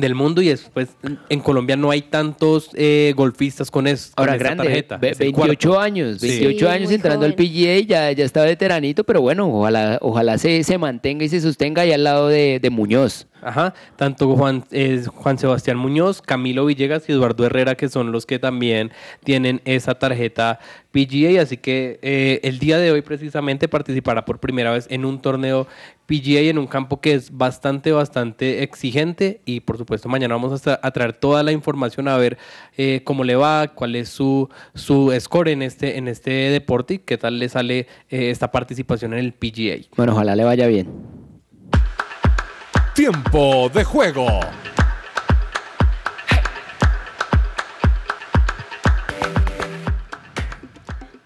del mundo y después en- Colombia no hay tantos eh, golfistas con, es, con Ahora esta grande, tarjeta. ve- Es el 28 cuarto. años, Sí. 28 años entrando al PGA, ya, ya está veteranito, pero bueno, ojalá, ojalá se, se mantenga y se sostenga ahí al lado de, de Muñoz. Ajá, tanto Juan, eh, Juan Sebastián Muñoz, Camilo Villegas y Eduardo Herrera, que son los que también tienen esa tarjeta PGA. Así que eh, el día de hoy precisamente participará por primera vez en un torneo PGA en un campo que es bastante, bastante exigente. Y por supuesto, mañana vamos a, traer toda la información a ver eh, cómo le va, cuál es su, su score en este, en este deporte y qué tal le sale eh, esta participación en el PGA. Bueno, ojalá le vaya bien. Tiempo de juego.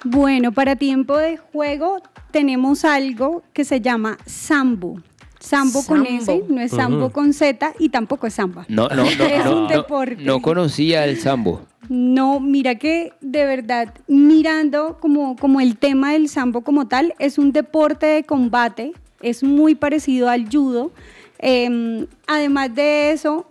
Bueno, para tiempo de juego tenemos algo que se llama sambo. Sambo con S, Sambo. no es sambo Ujú. con Z y tampoco es samba. No, no, no, <laughs> es no, un no, deporte. no conocía el sambo. No, mira que de verdad, mirando como, como el tema del sambo como tal, es un deporte de combate, es muy parecido al judo. Em, además de eso,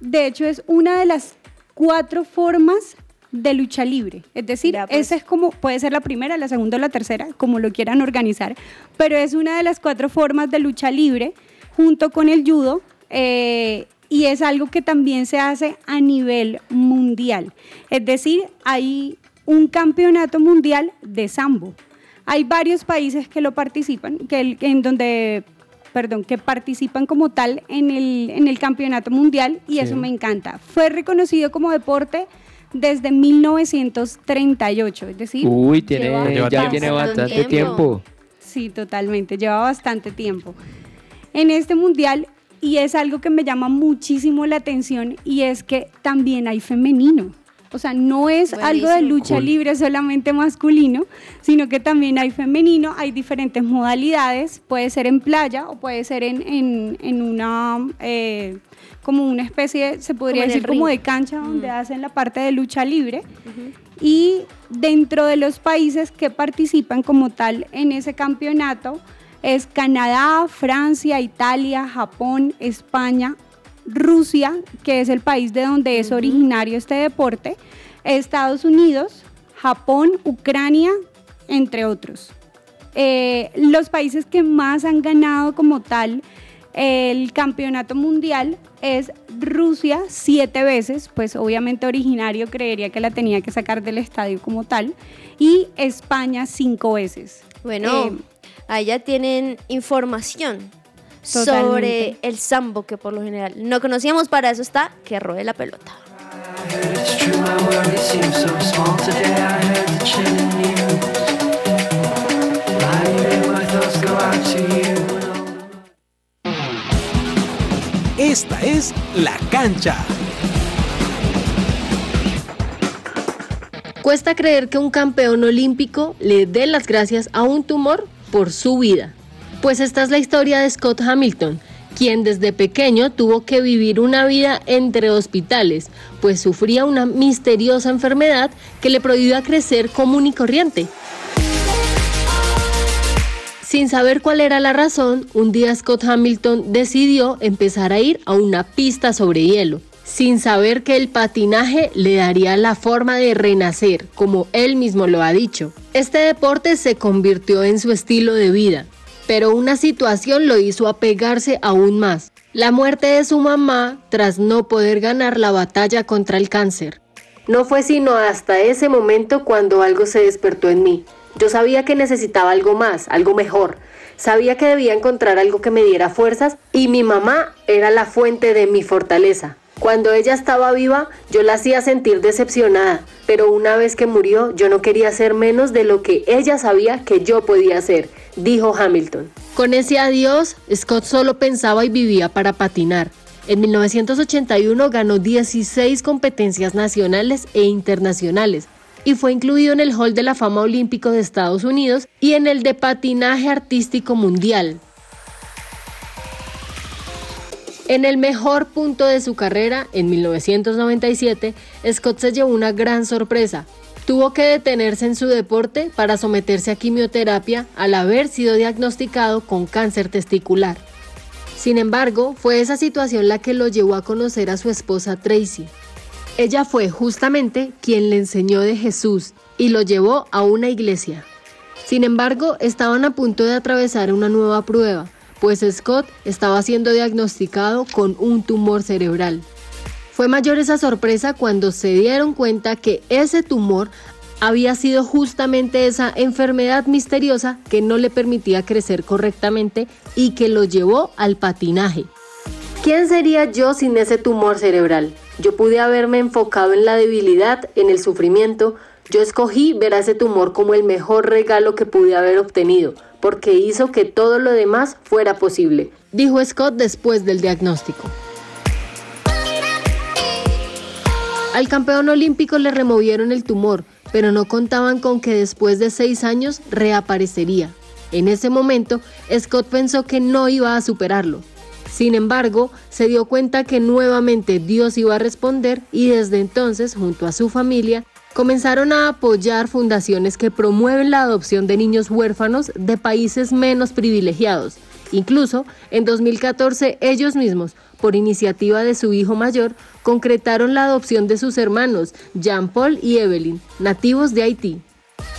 de hecho es una de las cuatro formas de lucha libre. Es decir, pues. esa es como, puede ser la primera, la segunda o la tercera, como lo quieran organizar, pero es una de las cuatro formas de lucha libre junto con el judo. eh, y es algo que también se hace a nivel mundial. Es decir, hay un campeonato mundial de sambo. Hay varios países que lo participan, que el- en donde, perdón, que participan como tal en el, en el campeonato mundial y eso me encanta. Fue reconocido como deporte desde 1938, es decir, Uy, tiene, lleva ya tiene bastante tiempo. Sí, totalmente, lleva bastante tiempo. En este mundial, y es algo que me llama muchísimo la atención, y es que también hay femenino. O sea, no es algo de lucha Cool. libre solamente masculino, sino que también hay femenino, hay diferentes modalidades, puede ser en playa o puede ser en, en- en una, eh, como una especie, se podría Como decir como de cancha donde hacen la parte de lucha libre. Y dentro de los países que participan como tal en ese campeonato es Canadá, Francia, Italia, Japón, España, Rusia, que es el país de donde es originario este deporte, Estados Unidos, Japón, Ucrania, entre otros. Eh, los países que más han ganado como tal el campeonato mundial es Rusia siete veces, pues obviamente originario creería que la tenía que sacar del estadio como tal, y España cinco veces. Bueno, Eh, ahí ya tienen información sobre el sambo que por lo general no conocíamos. Para eso está que ruede la pelota. Esta es La Cancha. Cuesta creer que un campeón olímpico le dé las gracias a un tumor por su vida. Pues esta es la historia de Scott Hamilton, quien desde pequeño tuvo que vivir una vida entre hospitales, pues sufría una misteriosa enfermedad que le prohibía crecer común y corriente. Sin saber cuál era la razón, un día Scott Hamilton decidió empezar a ir a una pista sobre hielo, sin saber que el patinaje le daría la forma de renacer, como él mismo lo ha dicho. Este deporte se convirtió en su estilo de vida, pero una situación lo hizo apegarse aún más. La muerte de su mamá tras no poder ganar la batalla contra el cáncer. No fue sino hasta ese momento cuando algo se despertó en mí. Yo sabía que necesitaba algo más, algo mejor. Sabía que debía encontrar algo que me diera fuerzas y mi mamá era la fuente de mi fortaleza. Cuando ella estaba viva, yo la hacía sentir decepcionada, pero una vez que murió, yo no quería ser menos de lo que ella sabía que yo podía ser, dijo Hamilton. Con ese adiós, Scott solo pensaba y vivía para patinar. En 1981 ganó 16 competencias nacionales e internacionales y fue incluido en el Hall de la Fama Olímpico de Estados Unidos y en el de Patinaje Artístico Mundial. En el mejor punto de su carrera, en 1997, Scott se llevó una gran sorpresa. Tuvo que detenerse en su deporte para someterse a quimioterapia al haber sido diagnosticado con cáncer testicular. Sin embargo, fue esa situación la que lo llevó a conocer a su esposa Tracy. Ella fue justamente quien le enseñó de Jesús y lo llevó a una iglesia. Sin embargo, estaban a punto de atravesar una nueva prueba, pues Scott estaba siendo diagnosticado con un tumor cerebral. Fue mayor esa sorpresa cuando se dieron cuenta que ese tumor había sido justamente esa enfermedad misteriosa que no le permitía crecer correctamente y que lo llevó al patinaje. ¿Quién sería yo sin ese tumor cerebral? Yo pude haberme enfocado en la debilidad, en el sufrimiento. Yo escogí ver a ese tumor como el mejor regalo que pude haber obtenido, porque hizo que todo lo demás fuera posible, dijo Scott después del diagnóstico. Al campeón olímpico le removieron el tumor, pero no contaban con que después de seis años reaparecería. En ese momento, Scott pensó que no iba a superarlo. Sin embargo, se dio cuenta que nuevamente Dios iba a responder y desde entonces, junto a su familia, comenzaron a apoyar fundaciones que promueven la adopción de niños huérfanos de países menos privilegiados. Incluso, en 2014, ellos mismos, por iniciativa de su hijo mayor, concretaron la adopción de sus hermanos, Jean Paul y Evelyn, nativos de Haití.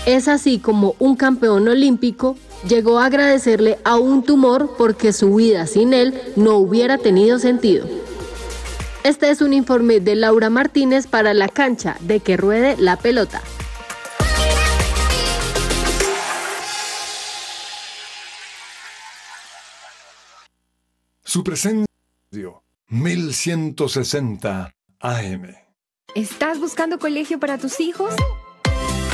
Es así como un campeón olímpico llegó a agradecerle a un tumor porque su vida sin él no hubiera tenido sentido. Este es un informe de Laura Martínez para la cancha de que ruede la pelota. Su presencia 1160 AM. ¿Estás buscando colegio para tus hijos?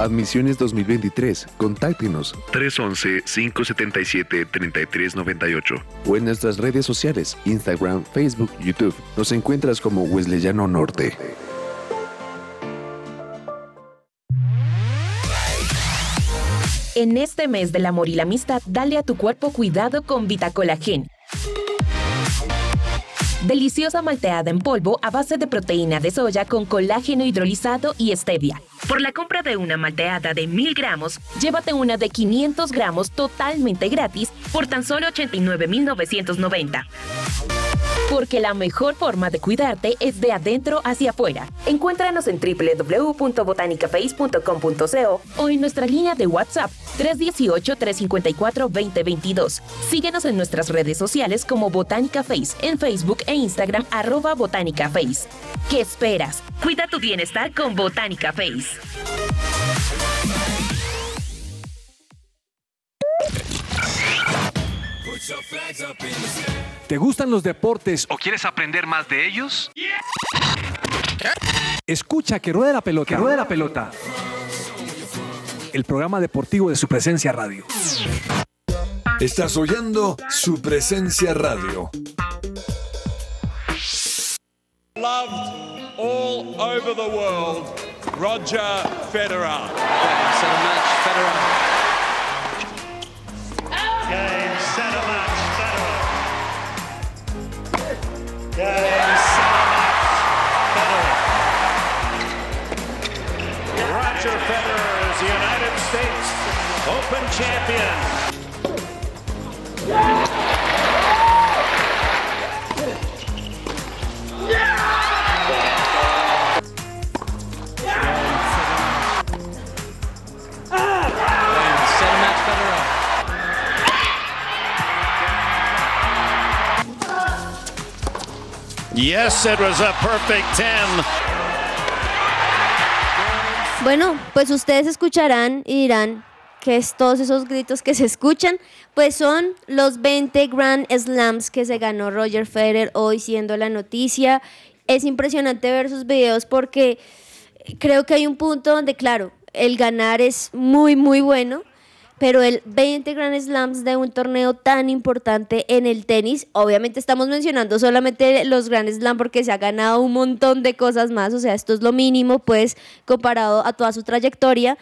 Admisiones 2023. Contáctenos 311-577-3398 o en nuestras redes sociales, Instagram, Facebook, YouTube. Nos encuentras como Wesleyano Norte. En este mes del amor y la amistad, dale a tu cuerpo cuidado con Vitacolagen. Deliciosa malteada en polvo a base de proteína de soya con colágeno hidrolizado y stevia. Por la compra de una malteada de 1000 gramos, llévate una de 500 gramos totalmente gratis por tan solo 89,990. Porque la mejor forma de cuidarte es de adentro hacia afuera. Encuéntranos en www.botanicaface.com.co o en nuestra línea de WhatsApp 318-354-2022. Síguenos en nuestras redes sociales como Botánica Face en Facebook e Instagram arroba Botánica Face. ¿Qué esperas? Cuida tu bienestar con Botánica Face. ¿Te gustan los deportes o quieres aprender más de ellos? Escucha que ruede la pelota. Que ruede la pelota. El programa deportivo de su presencia radio. Estás oyendo su presencia radio. Loved all over the world, Roger Federer. Game, Federer. Game, set a match, Federer. Roger Federer is the United States Open champion. Set Yes, it was a perfect 10. Bueno, pues ustedes escucharán y dirán que es todos esos gritos que se escuchan, pues son los 20 Grand Slams que se ganó Roger Federer hoy siendo la noticia. Es impresionante ver sus videos porque creo que hay un punto donde, claro, el ganar es muy, muy bueno, pero el 20 Grand Slams de un torneo tan importante en el tenis, obviamente estamos mencionando solamente los Grand Slam porque se ha ganado un montón de cosas más, o sea, esto es lo mínimo, pues, comparado a toda su trayectoria.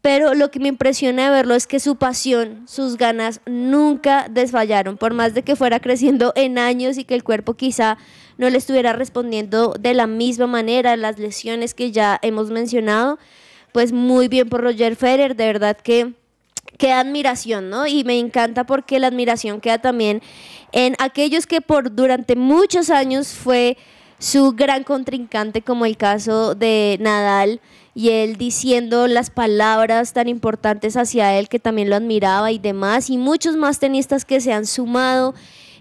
Pero lo que me impresiona de verlo es que su pasión, sus ganas nunca desfallaron, por más de que fuera creciendo en años y que el cuerpo quizá no le estuviera respondiendo de la misma manera, las lesiones que ya hemos mencionado, pues muy bien por Roger Federer, de verdad que queda admiración, ¿no? Y me encanta porque la admiración queda también en aquellos que por durante muchos años fue su gran contrincante, como el caso de Nadal, y él diciendo las palabras tan importantes hacia él que también lo admiraba y demás, y muchos más tenistas que se han sumado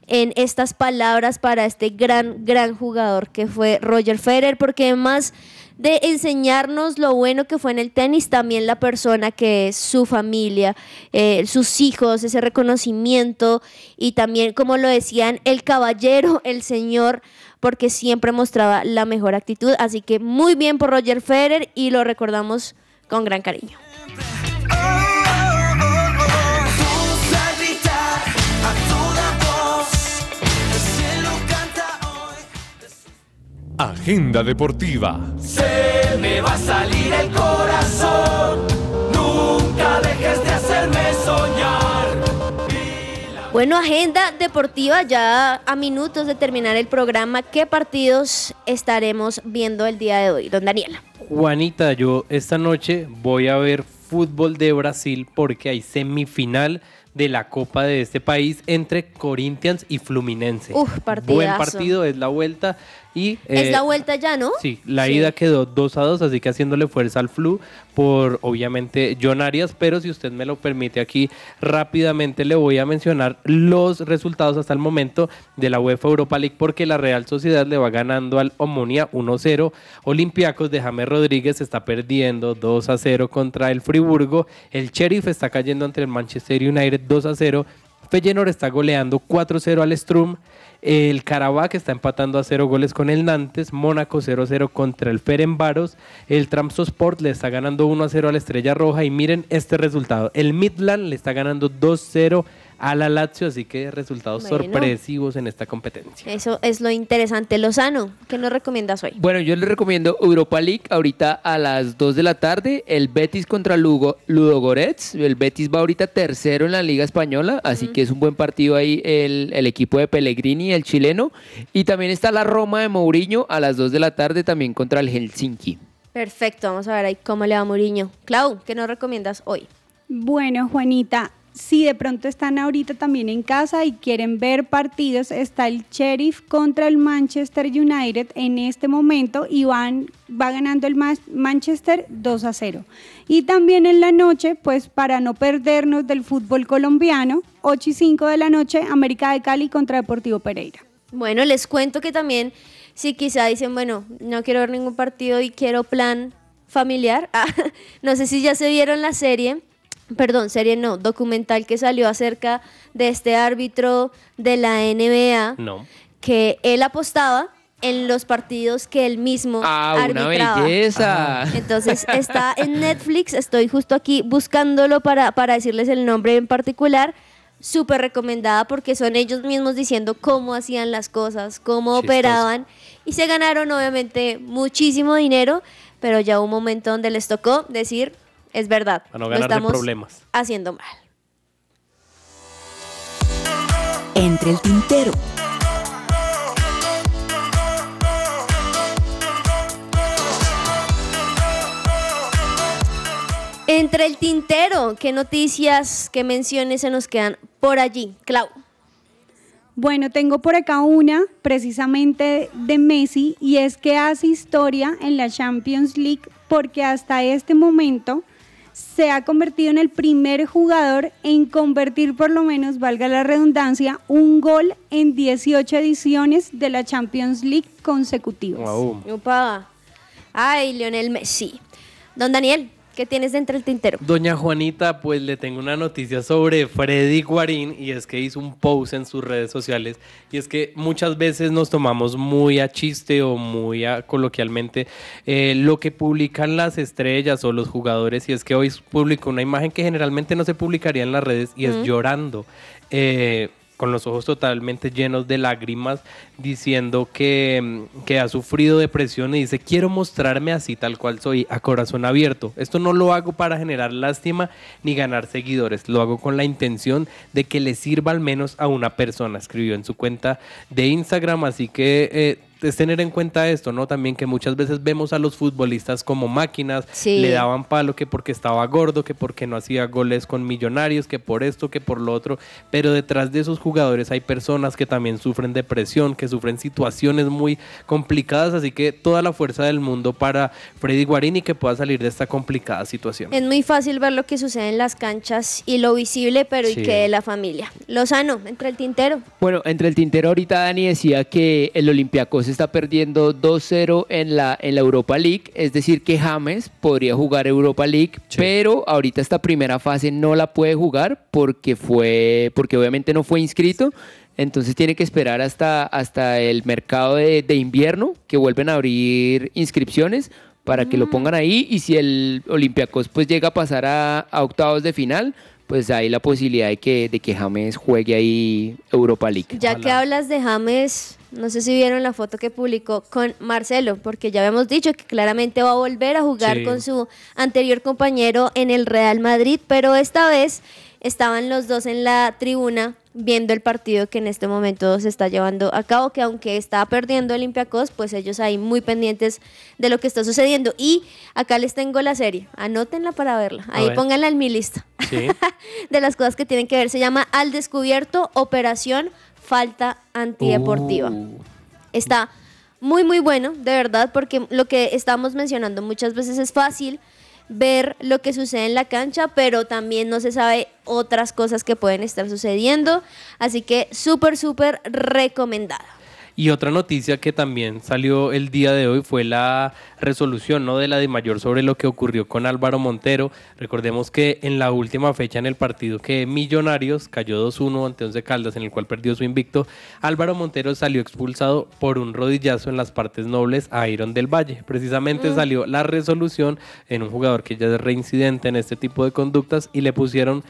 en estas palabras para este gran, gran jugador que fue Roger Federer, porque además de enseñarnos lo bueno que fue en el tenis, también la persona que es su familia, eh, sus hijos, ese reconocimiento y también, como lo decían, el caballero, <laughs> el señor, porque siempre mostraba la mejor actitud. Así que muy bien por Roger Federer y lo recordamos con gran cariño. Agenda deportiva. Se me va a salir el corazón. Nunca dejes de hacerme soñar. Bueno, agenda deportiva ya a minutos de terminar el programa. ¿Qué partidos estaremos viendo el día de hoy, don Daniela? Juanita, yo esta noche voy a ver fútbol de Brasil porque hay semifinal de la Copa de este país entre Corinthians y Fluminense. Uf, partidazo. Buen partido, es la vuelta y es eh, la vuelta ya, ¿no? Sí, la ida quedó 2 a 2, así que haciéndole fuerza al Flu por obviamente John Arias, pero si usted me lo permite aquí rápidamente le voy a mencionar los resultados hasta el momento de la UEFA Europa League porque la Real Sociedad le va ganando al Omonia 1-0, Olympiacos de James Rodríguez está perdiendo 2 a 0 contra el Friburgo, el Sheriff está cayendo ante el Manchester United 2 a 0, Feyenoord está goleando 4-0 al Strum. El Karabakh está empatando a 0 goles con el Nantes. Mónaco 0-0 contra el Ferenbaros. El Trabzonspor le está ganando 1-0 a la Estrella Roja. Y miren este resultado. El Midland le está ganando 2-0 a la Lazio. Así que resultados Bueno. sorpresivos en esta competencia. Eso es lo interesante. Lozano, ¿qué nos recomiendas hoy? Bueno, yo les recomiendo Europa League ahorita a las 2 de la tarde, el Betis contra Lugo, Ludogorets. El Betis va ahorita tercero en la Liga Española, así que es un buen partido ahí el, el equipo de Pellegrini, el chileno. Y también está la Roma de Mourinho a las 2 de la tarde también contra el Helsinki. Perfecto, vamos a ver ahí cómo le va a Mourinho. Clau, ¿qué nos recomiendas hoy? Bueno, Juanita, si de pronto están ahorita también en casa y quieren ver partidos, está el Sheriff contra el Manchester United en este momento y van, va ganando el Ma- Manchester 2 a 0. Y también en la noche, pues para no perdernos del fútbol colombiano, 8 y 5 de la noche, América de Cali contra Deportivo Pereira. Bueno, les cuento que también, si quizá dicen, bueno, no quiero ver ningún partido y quiero plan familiar, <laughs> ah, no sé si ya se vieron la serie, perdón, serie no, documental que salió acerca de este árbitro de la NBA, No. que él apostaba en los partidos que él mismo Ah, una arbitraba. belleza. Entonces <laughs> está en Netflix, estoy justo aquí buscándolo para, para decirles el nombre en particular. Súper recomendada porque son ellos mismos diciendo cómo hacían las cosas, cómo Chistoso. operaban y se ganaron obviamente muchísimo dinero, pero ya hubo un momento donde les tocó decir, es verdad, Para no ganar estamos problemas. haciendo mal. Entre el tintero. Entre el tintero, ¿qué noticias, qué menciones se nos quedan por allí? Clau. Bueno, tengo por acá una precisamente de Messi y es que hace historia en la Champions League porque hasta este momento se ha convertido en el primer jugador en convertir, por lo menos, valga la redundancia, un gol en 18 ediciones de la Champions League consecutivas. Upa. Ay, Lionel Messi. Don Daniel, ¿qué tienes de entre el tintero? Doña Juanita, pues le tengo una noticia sobre Freddy Guarín y es que hizo un post en sus redes sociales y es que muchas veces nos tomamos muy a chiste o muy a coloquialmente eh, lo que publican las estrellas o los jugadores y es que hoy publicó una imagen que generalmente no se publicaría en las redes y es llorando. eh, con los ojos totalmente llenos de lágrimas, diciendo que, mm, que ha sufrido depresión y dice, quiero mostrarme así tal cual soy, a corazón abierto. Esto no lo hago para generar lástima ni ganar seguidores, lo hago con la intención de que le sirva al menos a una persona, escribió en su cuenta de Instagram, así que... eh, es tener en cuenta esto, ¿no? También que muchas veces vemos a los futbolistas como máquinas, Sí. le daban palo que porque estaba gordo, que porque no hacía goles con millonarios, que por esto, que por lo otro, pero detrás de esos jugadores hay personas que también sufren depresión, que sufren situaciones muy complicadas, así que toda la fuerza del mundo para Freddy Guarini que pueda salir de esta complicada situación. Es muy fácil ver lo que sucede en las canchas y lo visible, pero Sí. y que de la familia. Lozano, entre el tintero. Bueno, entre el tintero ahorita Dani decía que el Olympiacos está perdiendo 2-0 en la, en la Europa League, es decir que James podría jugar Europa League, pero ahorita esta primera fase no la puede jugar porque fue, porque obviamente no fue inscrito. Entonces tiene que esperar hasta, hasta el mercado de, de invierno, que vuelven a abrir inscripciones para que lo pongan ahí. Y si el Olympiacos pues llega a pasar a, a octavos de final, pues hay la posibilidad de que, de que James juegue ahí Europa League. Ya que hablas de James, no sé si vieron la foto que publicó con Marcelo, porque ya habíamos dicho que claramente va a volver a jugar Sí. con su anterior compañero en el Real Madrid, pero esta vez estaban los dos en la tribuna viendo el partido que en este momento se está llevando a cabo, que aunque está perdiendo Olympiacos, pues ellos ahí muy pendientes de lo que está sucediendo. Y acá les tengo la serie, anótenla para verla, ahí ver. pónganla en mi lista Sí. <laughs> de las cosas que tienen que ver. Se llama Al Descubierto, Operación Falta Antideportiva. Está muy, muy bueno, de verdad, porque lo que estamos mencionando muchas veces es fácil ver lo que sucede en la cancha, pero también no se sabe otras cosas que pueden estar sucediendo. Así que súper, súper recomendada. Y otra noticia que también salió el día de hoy fue la resolución ¿no? de la de mayor sobre lo que ocurrió con Álvaro Montero. Recordemos que en la última fecha en el partido que Millonarios cayó 2-1 ante Once Caldas, en el cual perdió su invicto, Álvaro Montero salió expulsado por un rodillazo en las partes nobles a Iron del Valle. Precisamente Mm. salió la resolución en un jugador que ya es reincidente en este tipo de conductas y le pusieron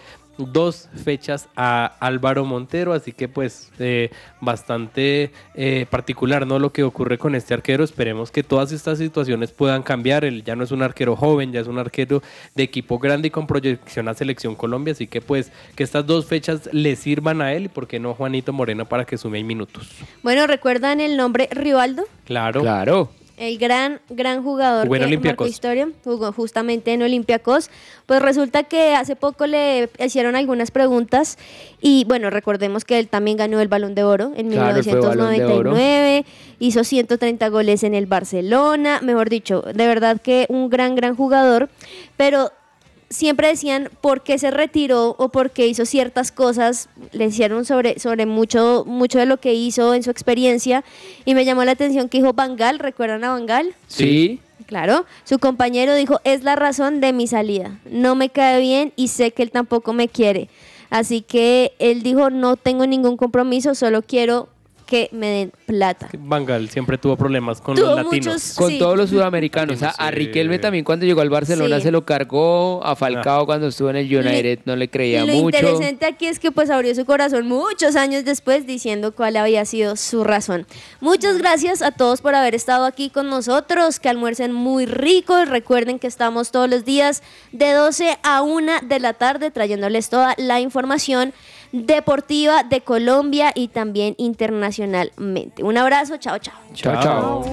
dos fechas a Álvaro Montero, así que pues eh, bastante eh, particular no lo que ocurre con este arquero. Esperemos que todas estas situaciones puedan cambiar. Él ya no es un arquero joven, ya es un arquero de equipo grande y con proyección a selección Colombia, así que pues que estas dos fechas le sirvan a él y por qué no Juanito Moreno para que sume ahí minutos. Bueno, ¿recuerdan el nombre Rivaldo? Claro. Claro. El gran, gran jugador Jugó en que marcó historia, jugó justamente en Olympiacos. Pues resulta que hace poco le hicieron algunas preguntas y bueno, recordemos que él también ganó el Balón de Oro en Claro, él fue Balón de Oro. 1999, hizo 130 goles en el Barcelona, mejor dicho, de verdad que un gran, gran jugador, pero siempre decían por qué se retiró o por qué hizo ciertas cosas, le hicieron sobre, sobre mucho, mucho de lo que hizo en su experiencia y me llamó la atención que dijo Bangal, ¿recuerdan a Bangal? Sí. Claro, su compañero dijo, es la razón de mi salida, no me cae bien y sé que él tampoco me quiere. Así que él dijo, no tengo ningún compromiso, solo quiero que me den plata. Bangal siempre tuvo problemas con Tuvo los latinos. muchos- Con Sí. todos los sudamericanos. A, a Riquelme también cuando llegó al Barcelona Sí. se lo cargó. A Falcao cuando estuvo en el United no le creía lo mucho. interesante aquí es que pues abrió su corazón muchos años después diciendo cuál había sido su razón. Muchas gracias a todos por haber estado aquí con nosotros, que almuercen muy ricos. Recuerden que estamos todos los días de 12 a 1 de la tarde trayéndoles toda la información deportiva de Colombia y también internacionalmente. Un abrazo, chao, chao. Chao, chao.